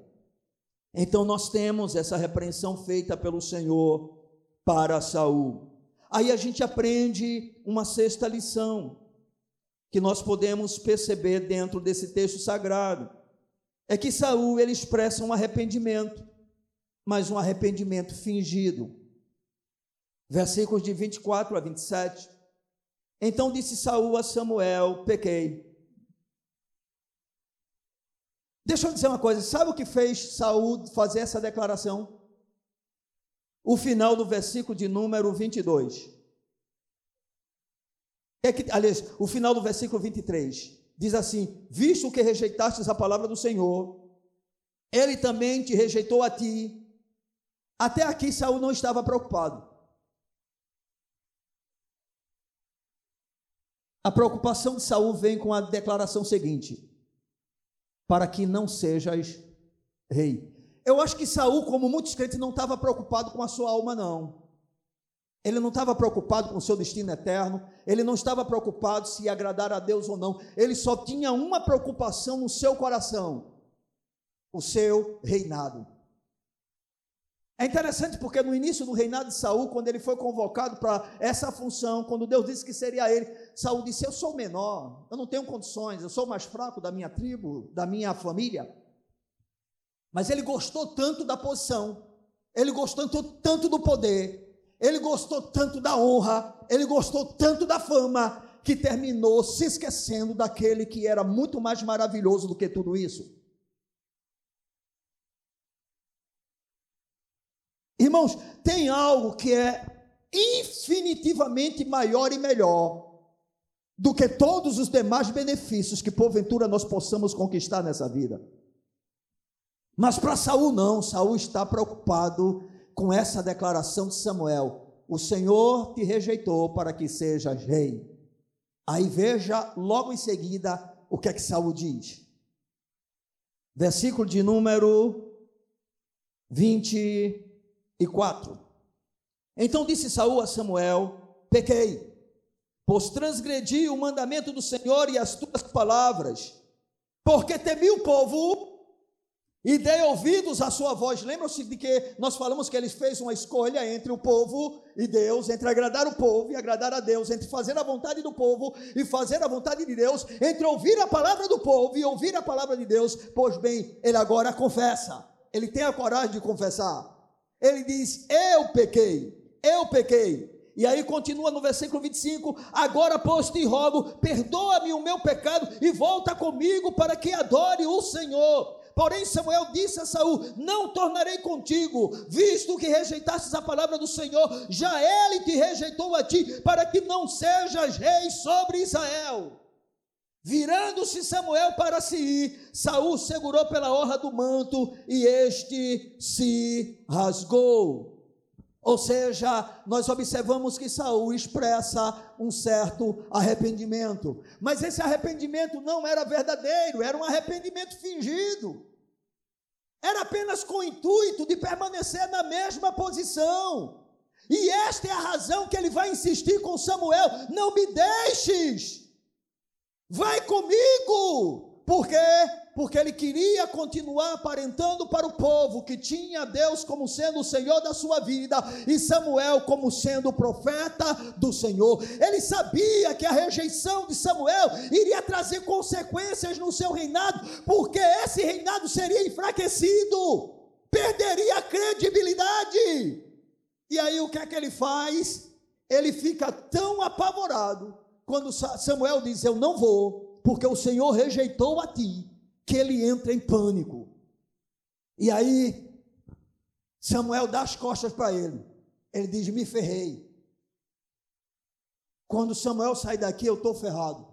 Então nós temos essa repreensão feita pelo Senhor para Saul. Aí a gente aprende uma sexta lição que nós podemos perceber dentro desse texto sagrado é que Saul ele expressa um arrependimento, mas um arrependimento fingido. Versículos de 24 a 27. Então disse Saul a Samuel: Pequei. Deixa eu dizer uma coisa, sabe o que fez Saul fazer essa declaração? O final do versículo de número 22. É que, aliás, o final do versículo 23 diz assim: Visto que rejeitastes a palavra do Senhor, ele também te rejeitou a ti. Até aqui Saul não estava preocupado. A preocupação de Saul vem com a declaração seguinte: para que não sejas rei. Eu acho que Saul, como muitos crentes, não estava preocupado com a sua alma, não. Ele não estava preocupado com o seu destino eterno, ele não estava preocupado se ia agradar a Deus ou não, ele só tinha uma preocupação no seu coração: o seu reinado. É interessante porque no início do reinado de Saul, quando ele foi convocado para essa função, quando Deus disse que seria ele, Saul disse: Eu sou menor, eu não tenho condições, eu sou mais fraco da minha tribo, da minha família. Mas ele gostou tanto da posição, ele gostou tanto do poder, ele gostou tanto da honra, ele gostou tanto da fama, que terminou se esquecendo daquele que era muito mais maravilhoso do que tudo isso. Irmãos, tem algo que é infinitivamente maior e melhor do que todos os demais benefícios que porventura nós possamos conquistar nessa vida. Mas para Saul não, Saul está preocupado com essa declaração de Samuel: O Senhor te rejeitou para que sejas rei. Aí veja logo em seguida o que é que Saul diz. Versículo de número 24. Então disse Saul a Samuel: Pequei, pois transgredi o mandamento do Senhor e as tuas palavras, porque temi o povo e dei ouvidos à sua voz. Lembram-se de que nós falamos que ele fez uma escolha entre o povo e Deus, entre agradar o povo e agradar a Deus, entre fazer a vontade do povo e fazer a vontade de Deus, entre ouvir a palavra do povo e ouvir a palavra de Deus. Pois bem, ele agora confessa. Ele tem a coragem de confessar. Ele diz: Eu pequei, eu pequei. E aí continua no versículo 25: Agora, pois, te rogo, perdoa-me o meu pecado e volta comigo para que adore o Senhor. Porém, Samuel disse a Saul: Não tornarei contigo, visto que rejeitastes a palavra do Senhor, já ele te rejeitou a ti, para que não sejas rei sobre Israel. Virando-se Samuel para se ir, Saul segurou pela orla do manto e este se rasgou. Ou seja, nós observamos que Saul expressa um certo arrependimento, mas esse arrependimento não era verdadeiro, era um arrependimento fingido. Era apenas com o intuito de permanecer na mesma posição. E esta é a razão que ele vai insistir com Samuel: não me deixes. Vai comigo! Por quê? Porque ele queria continuar aparentando para o povo que tinha Deus como sendo o Senhor da sua vida e Samuel como sendo o profeta do Senhor. Ele sabia que a rejeição de Samuel iria trazer consequências no seu reinado, porque esse reinado seria enfraquecido, perderia a credibilidade. E aí o que é que ele faz? Ele fica tão apavorado quando Samuel diz: Eu não vou, porque o Senhor rejeitou a ti, que ele entra em pânico. E aí, Samuel dá as costas para ele. Ele diz: Me ferrei. Quando Samuel sai daqui, eu estou ferrado.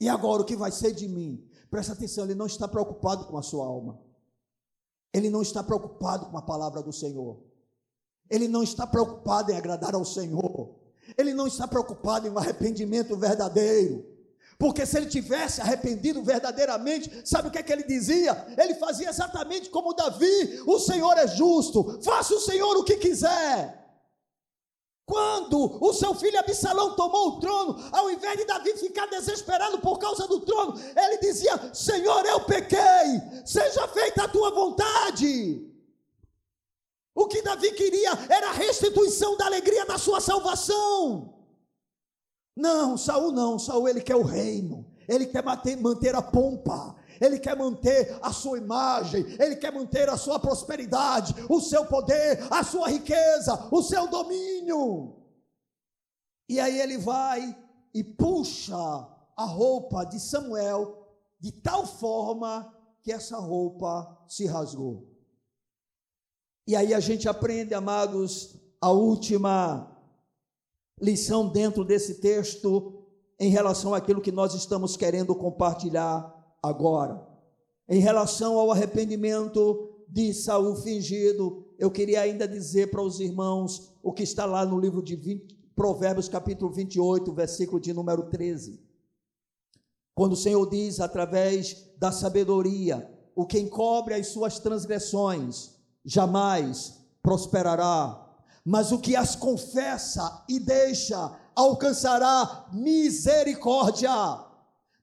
E agora o que vai ser de mim? Presta atenção, ele não está preocupado com a sua alma. Ele não está preocupado com a palavra do Senhor. Ele não está preocupado em agradar ao Senhor. Ele não está preocupado em um arrependimento verdadeiro. Porque se ele tivesse arrependido verdadeiramente, sabe o que é que ele dizia? Ele fazia exatamente como Davi: o Senhor é justo, faça o Senhor o que quiser. Quando o seu filho Absalão tomou o trono, ao invés de Davi ficar desesperado por causa do trono, ele dizia: Senhor, eu pequei, seja feita a tua vontade. O que Davi queria era a restituição da alegria da sua salvação. Não, Saul não, Saul ele quer o reino, ele quer manter, manter a pompa, ele quer manter a sua imagem, ele quer manter a sua prosperidade, o seu poder, a sua riqueza, o seu domínio. E aí ele vai e puxa a roupa de Samuel de tal forma que essa roupa se rasgou. E aí a gente aprende, amados, a última lição dentro desse texto em relação àquilo que nós estamos querendo compartilhar agora. Em relação ao arrependimento de Saul fingido, eu queria ainda dizer para os irmãos o que está lá no livro de 20, Provérbios, capítulo 28, versículo de número 13. Quando o Senhor diz, através da sabedoria, o que encobre as suas transgressões, jamais prosperará, mas o que as confessa e deixa alcançará misericórdia.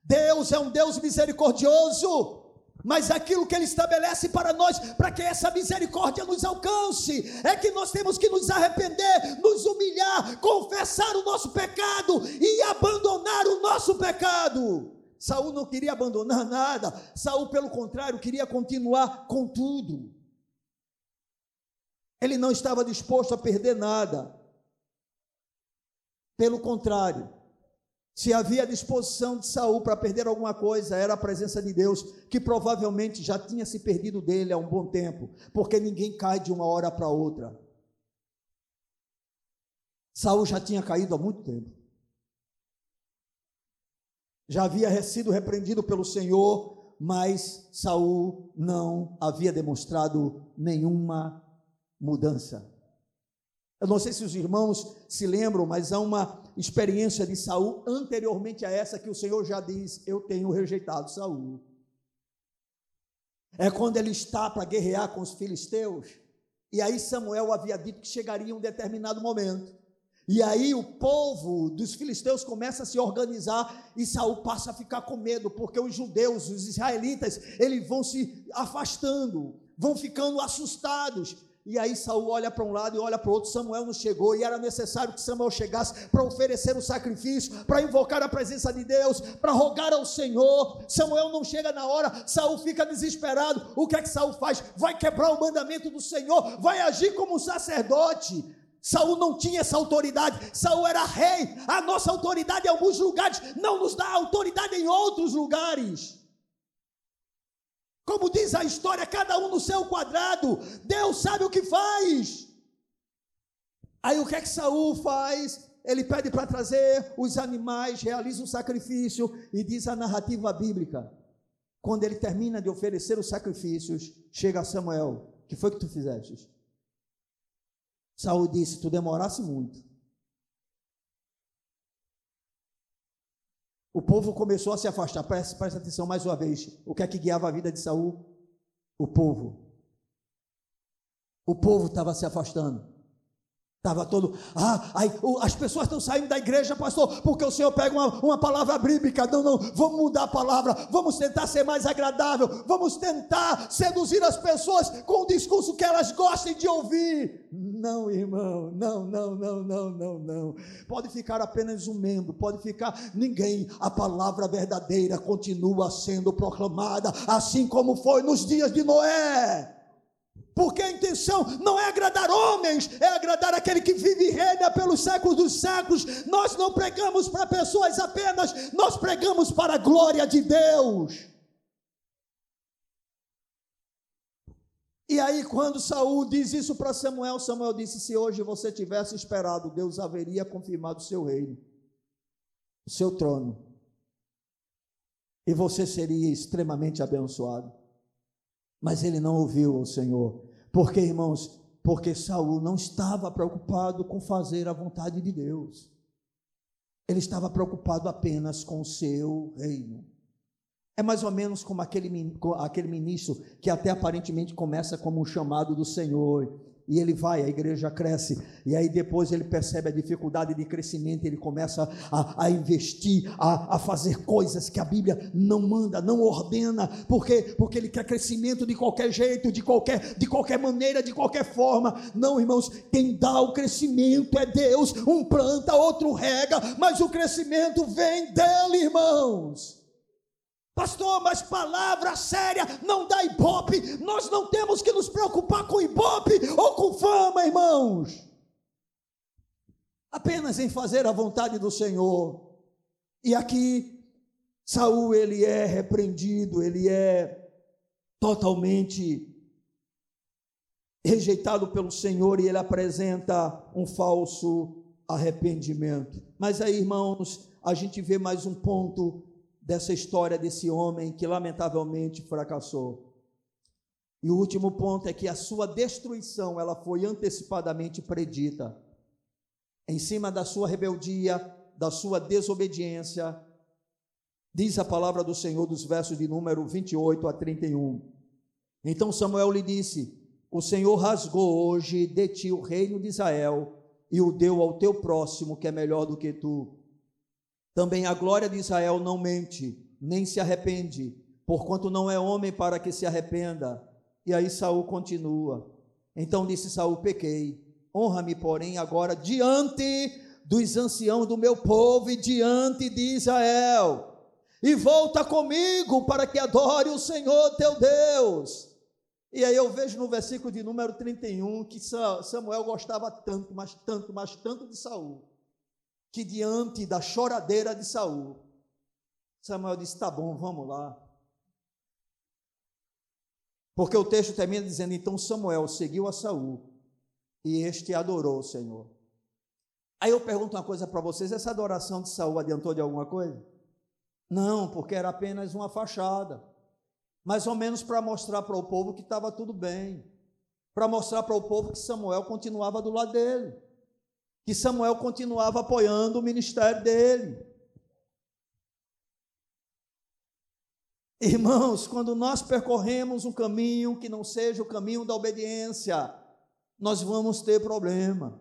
Deus é um Deus misericordioso, mas aquilo que Ele estabelece para nós, para que essa misericórdia nos alcance, é que nós temos que nos arrepender, nos humilhar, confessar o nosso pecado e abandonar o nosso pecado. Saul não queria abandonar nada, Saul, pelo contrário, queria continuar com tudo. Ele não estava disposto a perder nada. Pelo contrário, se havia disposição de Saul para perder alguma coisa, era a presença de Deus, que provavelmente já tinha se perdido dele há um bom tempo, porque ninguém cai de uma hora para outra. Saul já tinha caído há muito tempo. Já havia sido repreendido pelo Senhor, mas Saul não havia demonstrado nenhuma mudança. Eu não sei se os irmãos se lembram, mas há uma experiência de Saul anteriormente a essa que o Senhor já diz: Eu tenho rejeitado Saul. É quando ele está para guerrear com os filisteus, e aí Samuel havia dito que chegaria um determinado momento. E aí o povo dos filisteus começa a se organizar e Saul passa a ficar com medo, porque os judeus, os israelitas, eles vão se afastando, vão ficando assustados. E aí Saul olha para um lado e olha para o outro. Samuel não chegou e era necessário que Samuel chegasse para oferecer o sacrifício, para invocar a presença de Deus, para rogar ao Senhor. Samuel não chega na hora. Saul fica desesperado. O que é que Saul faz? Vai quebrar o mandamento do Senhor, vai agir como um sacerdote. Saul não tinha essa autoridade. Saul era rei. A nossa autoridade em alguns lugares não nos dá autoridade em outros lugares. Como diz a história, cada um no seu quadrado. Deus sabe o que faz. Aí o que é que Saul faz? Ele pede para trazer os animais, realiza um sacrifício e diz a narrativa bíblica. Quando ele termina de oferecer os sacrifícios, chega Samuel: "Que foi que tu fizeste?" Saul disse: "Tu demorasse muito. O povo começou a se afastar. Presta, presta atenção mais uma vez. O que é que guiava a vida de Saul? O povo. O povo estava se afastando. Estava todo, ah, ai, as pessoas estão saindo da igreja, pastor, porque o Senhor pega uma, uma palavra bíblica. Não, não, vamos mudar a palavra, vamos tentar ser mais agradável, vamos tentar seduzir as pessoas com o discurso que elas gostem de ouvir. Não, irmão, não, não, não, não, não, não. Pode ficar apenas um membro, pode ficar ninguém. A palavra verdadeira continua sendo proclamada, assim como foi nos dias de Noé. Intenção não é agradar homens, é agradar aquele que vive e reina pelos séculos dos séculos. Nós não pregamos para pessoas apenas, nós pregamos para a glória de Deus. E aí, quando Saul diz isso para Samuel, Samuel disse: Se hoje você tivesse esperado, Deus haveria confirmado o seu reino, o seu trono, e você seria extremamente abençoado. Mas ele não ouviu o Senhor. Porque, irmãos, porque Saul não estava preocupado com fazer a vontade de Deus. Ele estava preocupado apenas com o seu reino. É mais ou menos como aquele, aquele ministro que até aparentemente começa como um chamado do Senhor e ele vai, a igreja cresce, e aí depois ele percebe a dificuldade de crescimento, ele começa a, a investir, a, a, fazer coisas que a Bíblia não manda, não ordena, porque, porque ele quer crescimento de qualquer jeito, de qualquer, de qualquer maneira, de qualquer forma. Não, irmãos, quem dá o crescimento é Deus, um planta, outro rega, mas o crescimento vem dele, irmãos. Pastor, mas palavra séria não dá ibope. Nós não temos que nos preocupar com ibope ou com fama, irmãos. Apenas em fazer a vontade do Senhor. E aqui Saul ele é repreendido, ele é totalmente rejeitado pelo Senhor e ele apresenta um falso arrependimento. Mas aí, irmãos, a gente vê mais um ponto dessa história desse homem que lamentavelmente fracassou. E o último ponto é que a sua destruição, ela foi antecipadamente predita. Em cima da sua rebeldia, da sua desobediência, diz a palavra do Senhor dos versos de número 28 a 31. Então Samuel lhe disse: O Senhor rasgou hoje de ti o reino de Israel e o deu ao teu próximo, que é melhor do que tu. Também a glória de Israel não mente, nem se arrepende, porquanto não é homem para que se arrependa. E aí Saul continua. Então disse Saul: Pequei. Honra-me, porém, agora diante dos anciãos do meu povo e diante de Israel. E volta comigo para que adore o Senhor teu Deus. E aí eu vejo no versículo de número 31 que Samuel gostava tanto, mas tanto, mas tanto de Saul que diante da choradeira de Saul, Samuel disse: "Tá bom, vamos lá". Porque o texto termina dizendo: "Então Samuel seguiu a Saul e este adorou o Senhor". Aí eu pergunto uma coisa para vocês: essa adoração de Saul adiantou de alguma coisa? Não, porque era apenas uma fachada. Mais ou menos para mostrar para o povo que estava tudo bem. Para mostrar para o povo que Samuel continuava do lado dele que Samuel continuava apoiando o ministério dele. Irmãos, quando nós percorremos um caminho que não seja o caminho da obediência, nós vamos ter problema.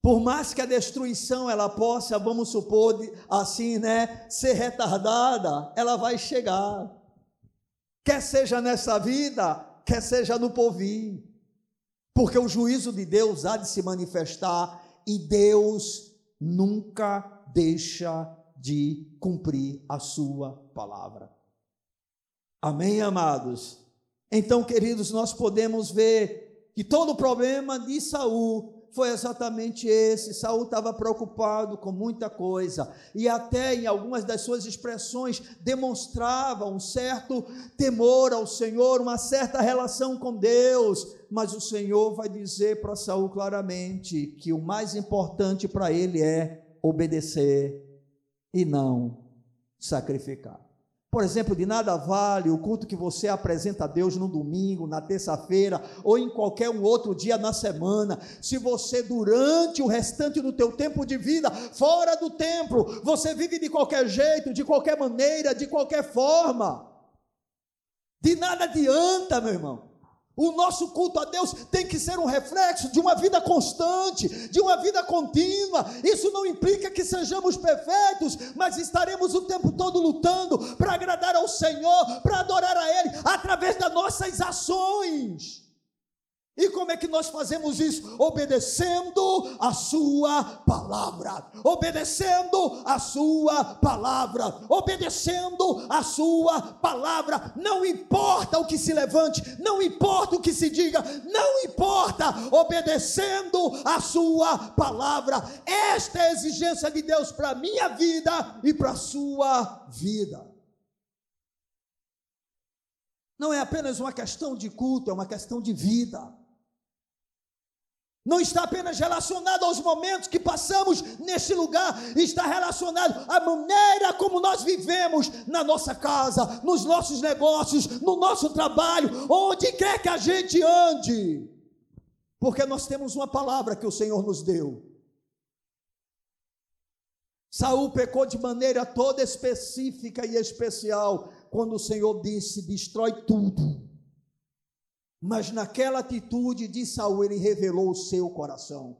Por mais que a destruição ela possa, vamos supor, assim, né, ser retardada, ela vai chegar. Quer seja nessa vida, quer seja no povinho. Porque o juízo de Deus há de se manifestar e Deus nunca deixa de cumprir a sua palavra. Amém, amados? Então, queridos, nós podemos ver que todo o problema de Saul foi exatamente esse. Saul estava preocupado com muita coisa e até em algumas das suas expressões demonstrava um certo temor ao Senhor, uma certa relação com Deus. Mas o Senhor vai dizer para Saul claramente que o mais importante para ele é obedecer e não sacrificar. Por exemplo, de nada vale o culto que você apresenta a Deus no domingo, na terça-feira ou em qualquer um outro dia na semana, se você durante o restante do teu tempo de vida, fora do templo, você vive de qualquer jeito, de qualquer maneira, de qualquer forma. De nada adianta, meu irmão. O nosso culto a Deus tem que ser um reflexo de uma vida constante, de uma vida contínua. Isso não implica que sejamos perfeitos, mas estaremos o tempo todo lutando para agradar ao Senhor, para adorar a Ele, através das nossas ações. E como é que nós fazemos isso? Obedecendo a Sua palavra, obedecendo a Sua palavra, obedecendo a Sua palavra. Não importa o que se levante, não importa o que se diga, não importa, obedecendo a Sua palavra. Esta é a exigência de Deus para a minha vida e para a sua vida. Não é apenas uma questão de culto, é uma questão de vida não está apenas relacionado aos momentos que passamos neste lugar, está relacionado à maneira como nós vivemos na nossa casa, nos nossos negócios, no nosso trabalho, onde quer que a gente ande, porque nós temos uma palavra que o Senhor nos deu. Saul pecou de maneira toda específica e especial quando o Senhor disse: destrói tudo. Mas naquela atitude de Saul, ele revelou o seu coração.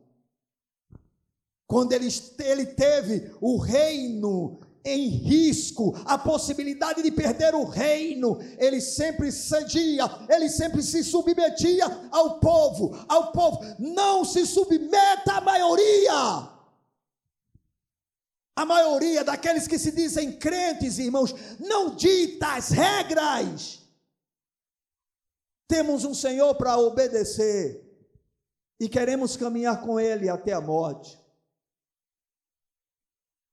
Quando ele, ele teve o reino em risco, a possibilidade de perder o reino, ele sempre cedia, ele sempre se submetia ao povo, ao povo. Não se submeta à maioria. A maioria daqueles que se dizem crentes, irmãos, não dita as regras temos um Senhor para obedecer e queremos caminhar com Ele até a morte,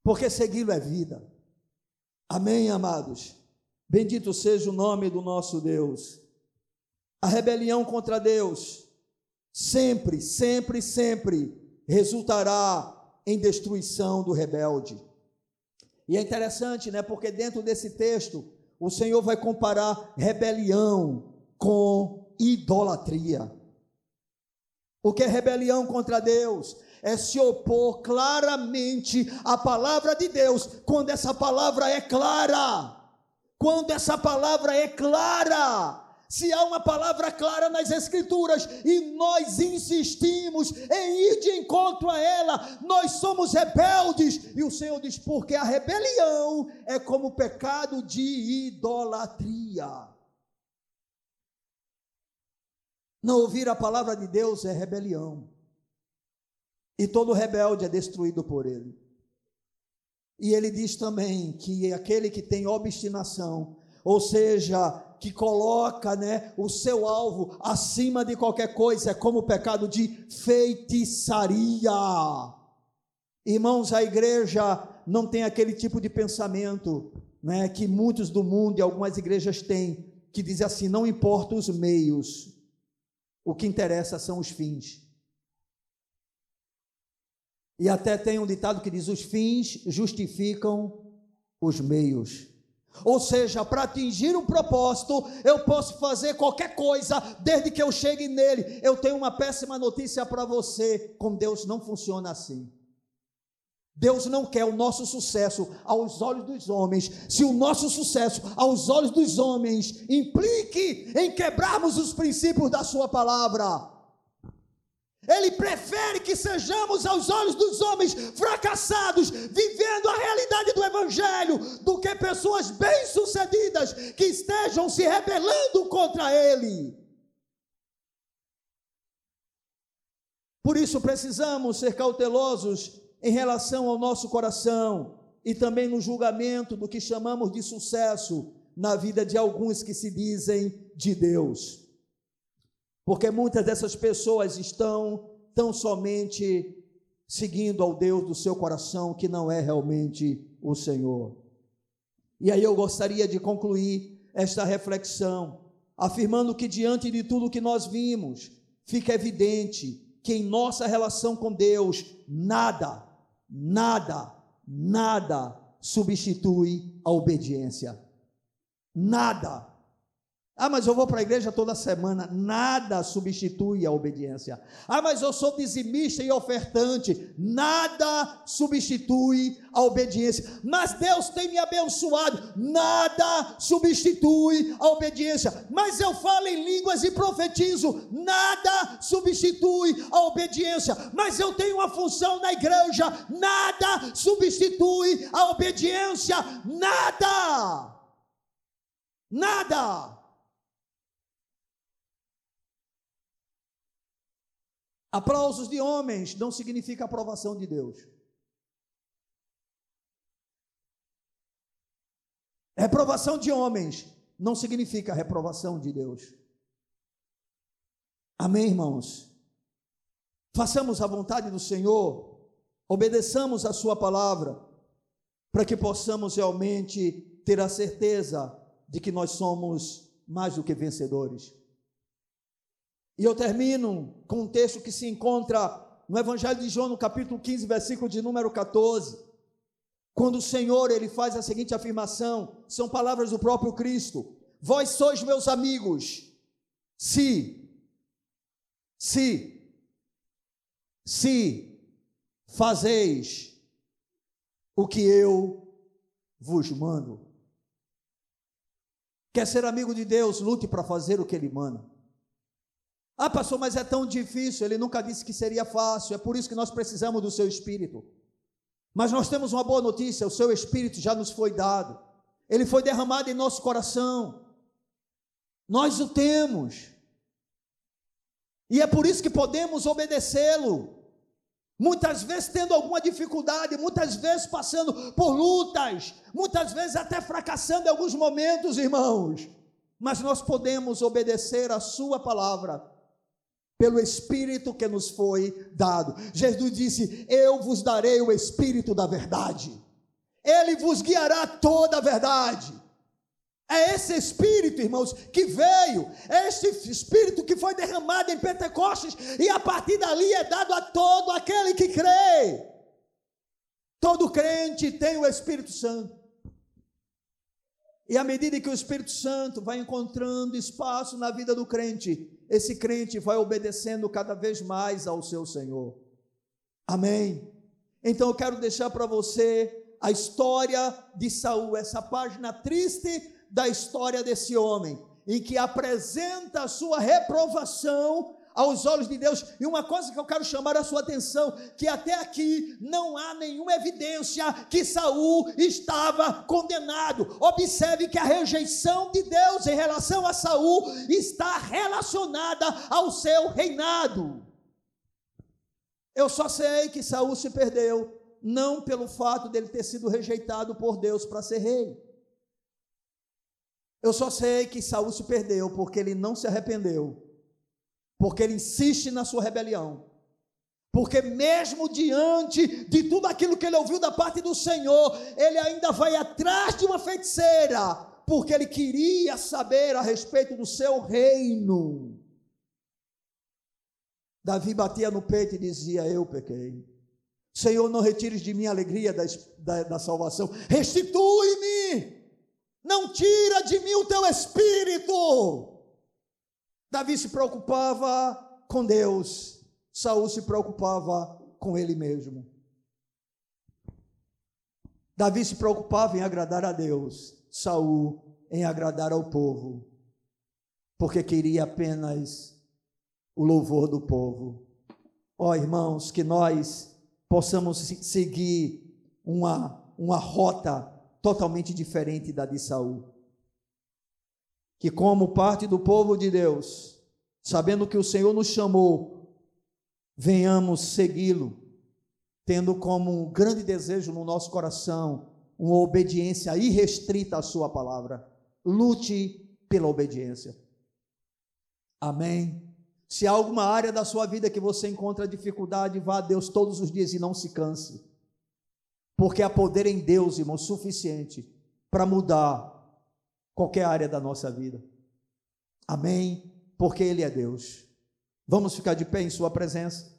porque segui-lo é vida. Amém, amados? Bendito seja o nome do nosso Deus. A rebelião contra Deus sempre, sempre, sempre resultará em destruição do rebelde. E é interessante, né? Porque dentro desse texto, o Senhor vai comparar rebelião com idolatria. O que é rebelião contra Deus? É se opor claramente à palavra de Deus, quando essa palavra é clara. Quando essa palavra é clara. Se há uma palavra clara nas Escrituras e nós insistimos em ir de encontro a ela, nós somos rebeldes. E o Senhor diz: porque a rebelião é como o pecado de idolatria. Não ouvir a palavra de Deus é rebelião. E todo rebelde é destruído por ele. E ele diz também que aquele que tem obstinação, ou seja, que coloca né, o seu alvo acima de qualquer coisa, é como o pecado de feitiçaria. Irmãos, a igreja não tem aquele tipo de pensamento né, que muitos do mundo e algumas igrejas têm, que diz assim: não importa os meios, o que interessa são os fins. E até tem um ditado que diz: os fins justificam os meios. Ou seja, para atingir um propósito, eu posso fazer qualquer coisa desde que eu chegue nele. Eu tenho uma péssima notícia para você: com Deus não funciona assim. Deus não quer o nosso sucesso aos olhos dos homens. Se o nosso sucesso aos olhos dos homens implique em quebrarmos os princípios da Sua palavra, Ele prefere que sejamos aos olhos dos homens fracassados, vivendo a realidade do Evangelho, do que pessoas bem-sucedidas que estejam se rebelando contra Ele. Por isso precisamos ser cautelosos em relação ao nosso coração e também no julgamento do que chamamos de sucesso na vida de alguns que se dizem de Deus. Porque muitas dessas pessoas estão tão somente seguindo ao Deus do seu coração, que não é realmente o Senhor. E aí eu gostaria de concluir esta reflexão, afirmando que diante de tudo que nós vimos, fica evidente que em nossa relação com Deus, nada, Nada, nada substitui a obediência. Nada. Ah, mas eu vou para a igreja toda semana. Nada substitui a obediência. Ah, mas eu sou dizimista e ofertante. Nada substitui a obediência. Mas Deus tem me abençoado. Nada substitui a obediência. Mas eu falo em línguas e profetizo. Nada substitui a obediência. Mas eu tenho uma função na igreja. Nada substitui a obediência. Nada. Nada. Aplausos de homens não significa aprovação de Deus. Reprovação de homens não significa reprovação de Deus. Amém, irmãos? Façamos a vontade do Senhor, obedeçamos a Sua palavra, para que possamos realmente ter a certeza de que nós somos mais do que vencedores. E eu termino com um texto que se encontra no Evangelho de João, no capítulo 15, versículo de número 14. Quando o Senhor ele faz a seguinte afirmação, são palavras do próprio Cristo: Vós sois meus amigos, se, se, se fazeis o que eu vos mando. Quer ser amigo de Deus, lute para fazer o que Ele manda. Ah, pastor, mas é tão difícil. Ele nunca disse que seria fácil. É por isso que nós precisamos do seu espírito. Mas nós temos uma boa notícia: o seu espírito já nos foi dado. Ele foi derramado em nosso coração. Nós o temos. E é por isso que podemos obedecê-lo. Muitas vezes tendo alguma dificuldade, muitas vezes passando por lutas, muitas vezes até fracassando em alguns momentos, irmãos. Mas nós podemos obedecer a Sua palavra pelo Espírito que nos foi dado. Jesus disse: Eu vos darei o Espírito da verdade, ele vos guiará toda a verdade. É esse Espírito, irmãos, que veio, é esse Espírito que foi derramado em Pentecostes, e a partir dali é dado a todo aquele que crê. Todo crente tem o Espírito Santo. E à medida que o Espírito Santo vai encontrando espaço na vida do crente, esse crente vai obedecendo cada vez mais ao seu Senhor. Amém. Então eu quero deixar para você a história de Saul, essa página triste da história desse homem, em que apresenta a sua reprovação aos olhos de Deus. E uma coisa que eu quero chamar a sua atenção, que até aqui não há nenhuma evidência que Saul estava condenado. Observe que a rejeição de Deus em relação a Saul está relacionada ao seu reinado. Eu só sei que Saul se perdeu não pelo fato dele ter sido rejeitado por Deus para ser rei. Eu só sei que Saul se perdeu porque ele não se arrependeu porque ele insiste na sua rebelião. Porque mesmo diante de tudo aquilo que ele ouviu da parte do Senhor, ele ainda vai atrás de uma feiticeira, porque ele queria saber a respeito do seu reino. Davi batia no peito e dizia: Eu pequei. Senhor, não retires de mim a alegria da, da, da salvação, restitui-me, não tira de mim o teu espírito. Davi se preocupava com Deus, Saul se preocupava com ele mesmo. Davi se preocupava em agradar a Deus, Saul em agradar ao povo, porque queria apenas o louvor do povo. Ó oh, irmãos, que nós possamos seguir uma, uma rota totalmente diferente da de Saul que, como parte do povo de Deus, sabendo que o Senhor nos chamou, venhamos segui-lo, tendo como um grande desejo no nosso coração uma obediência irrestrita à Sua palavra. Lute pela obediência. Amém. Se há alguma área da sua vida que você encontra dificuldade, vá a Deus todos os dias e não se canse. Porque há poder em Deus, irmão, suficiente para mudar qualquer área da nossa vida. Amém? Porque Ele é Deus. Vamos ficar de pé em Sua presença.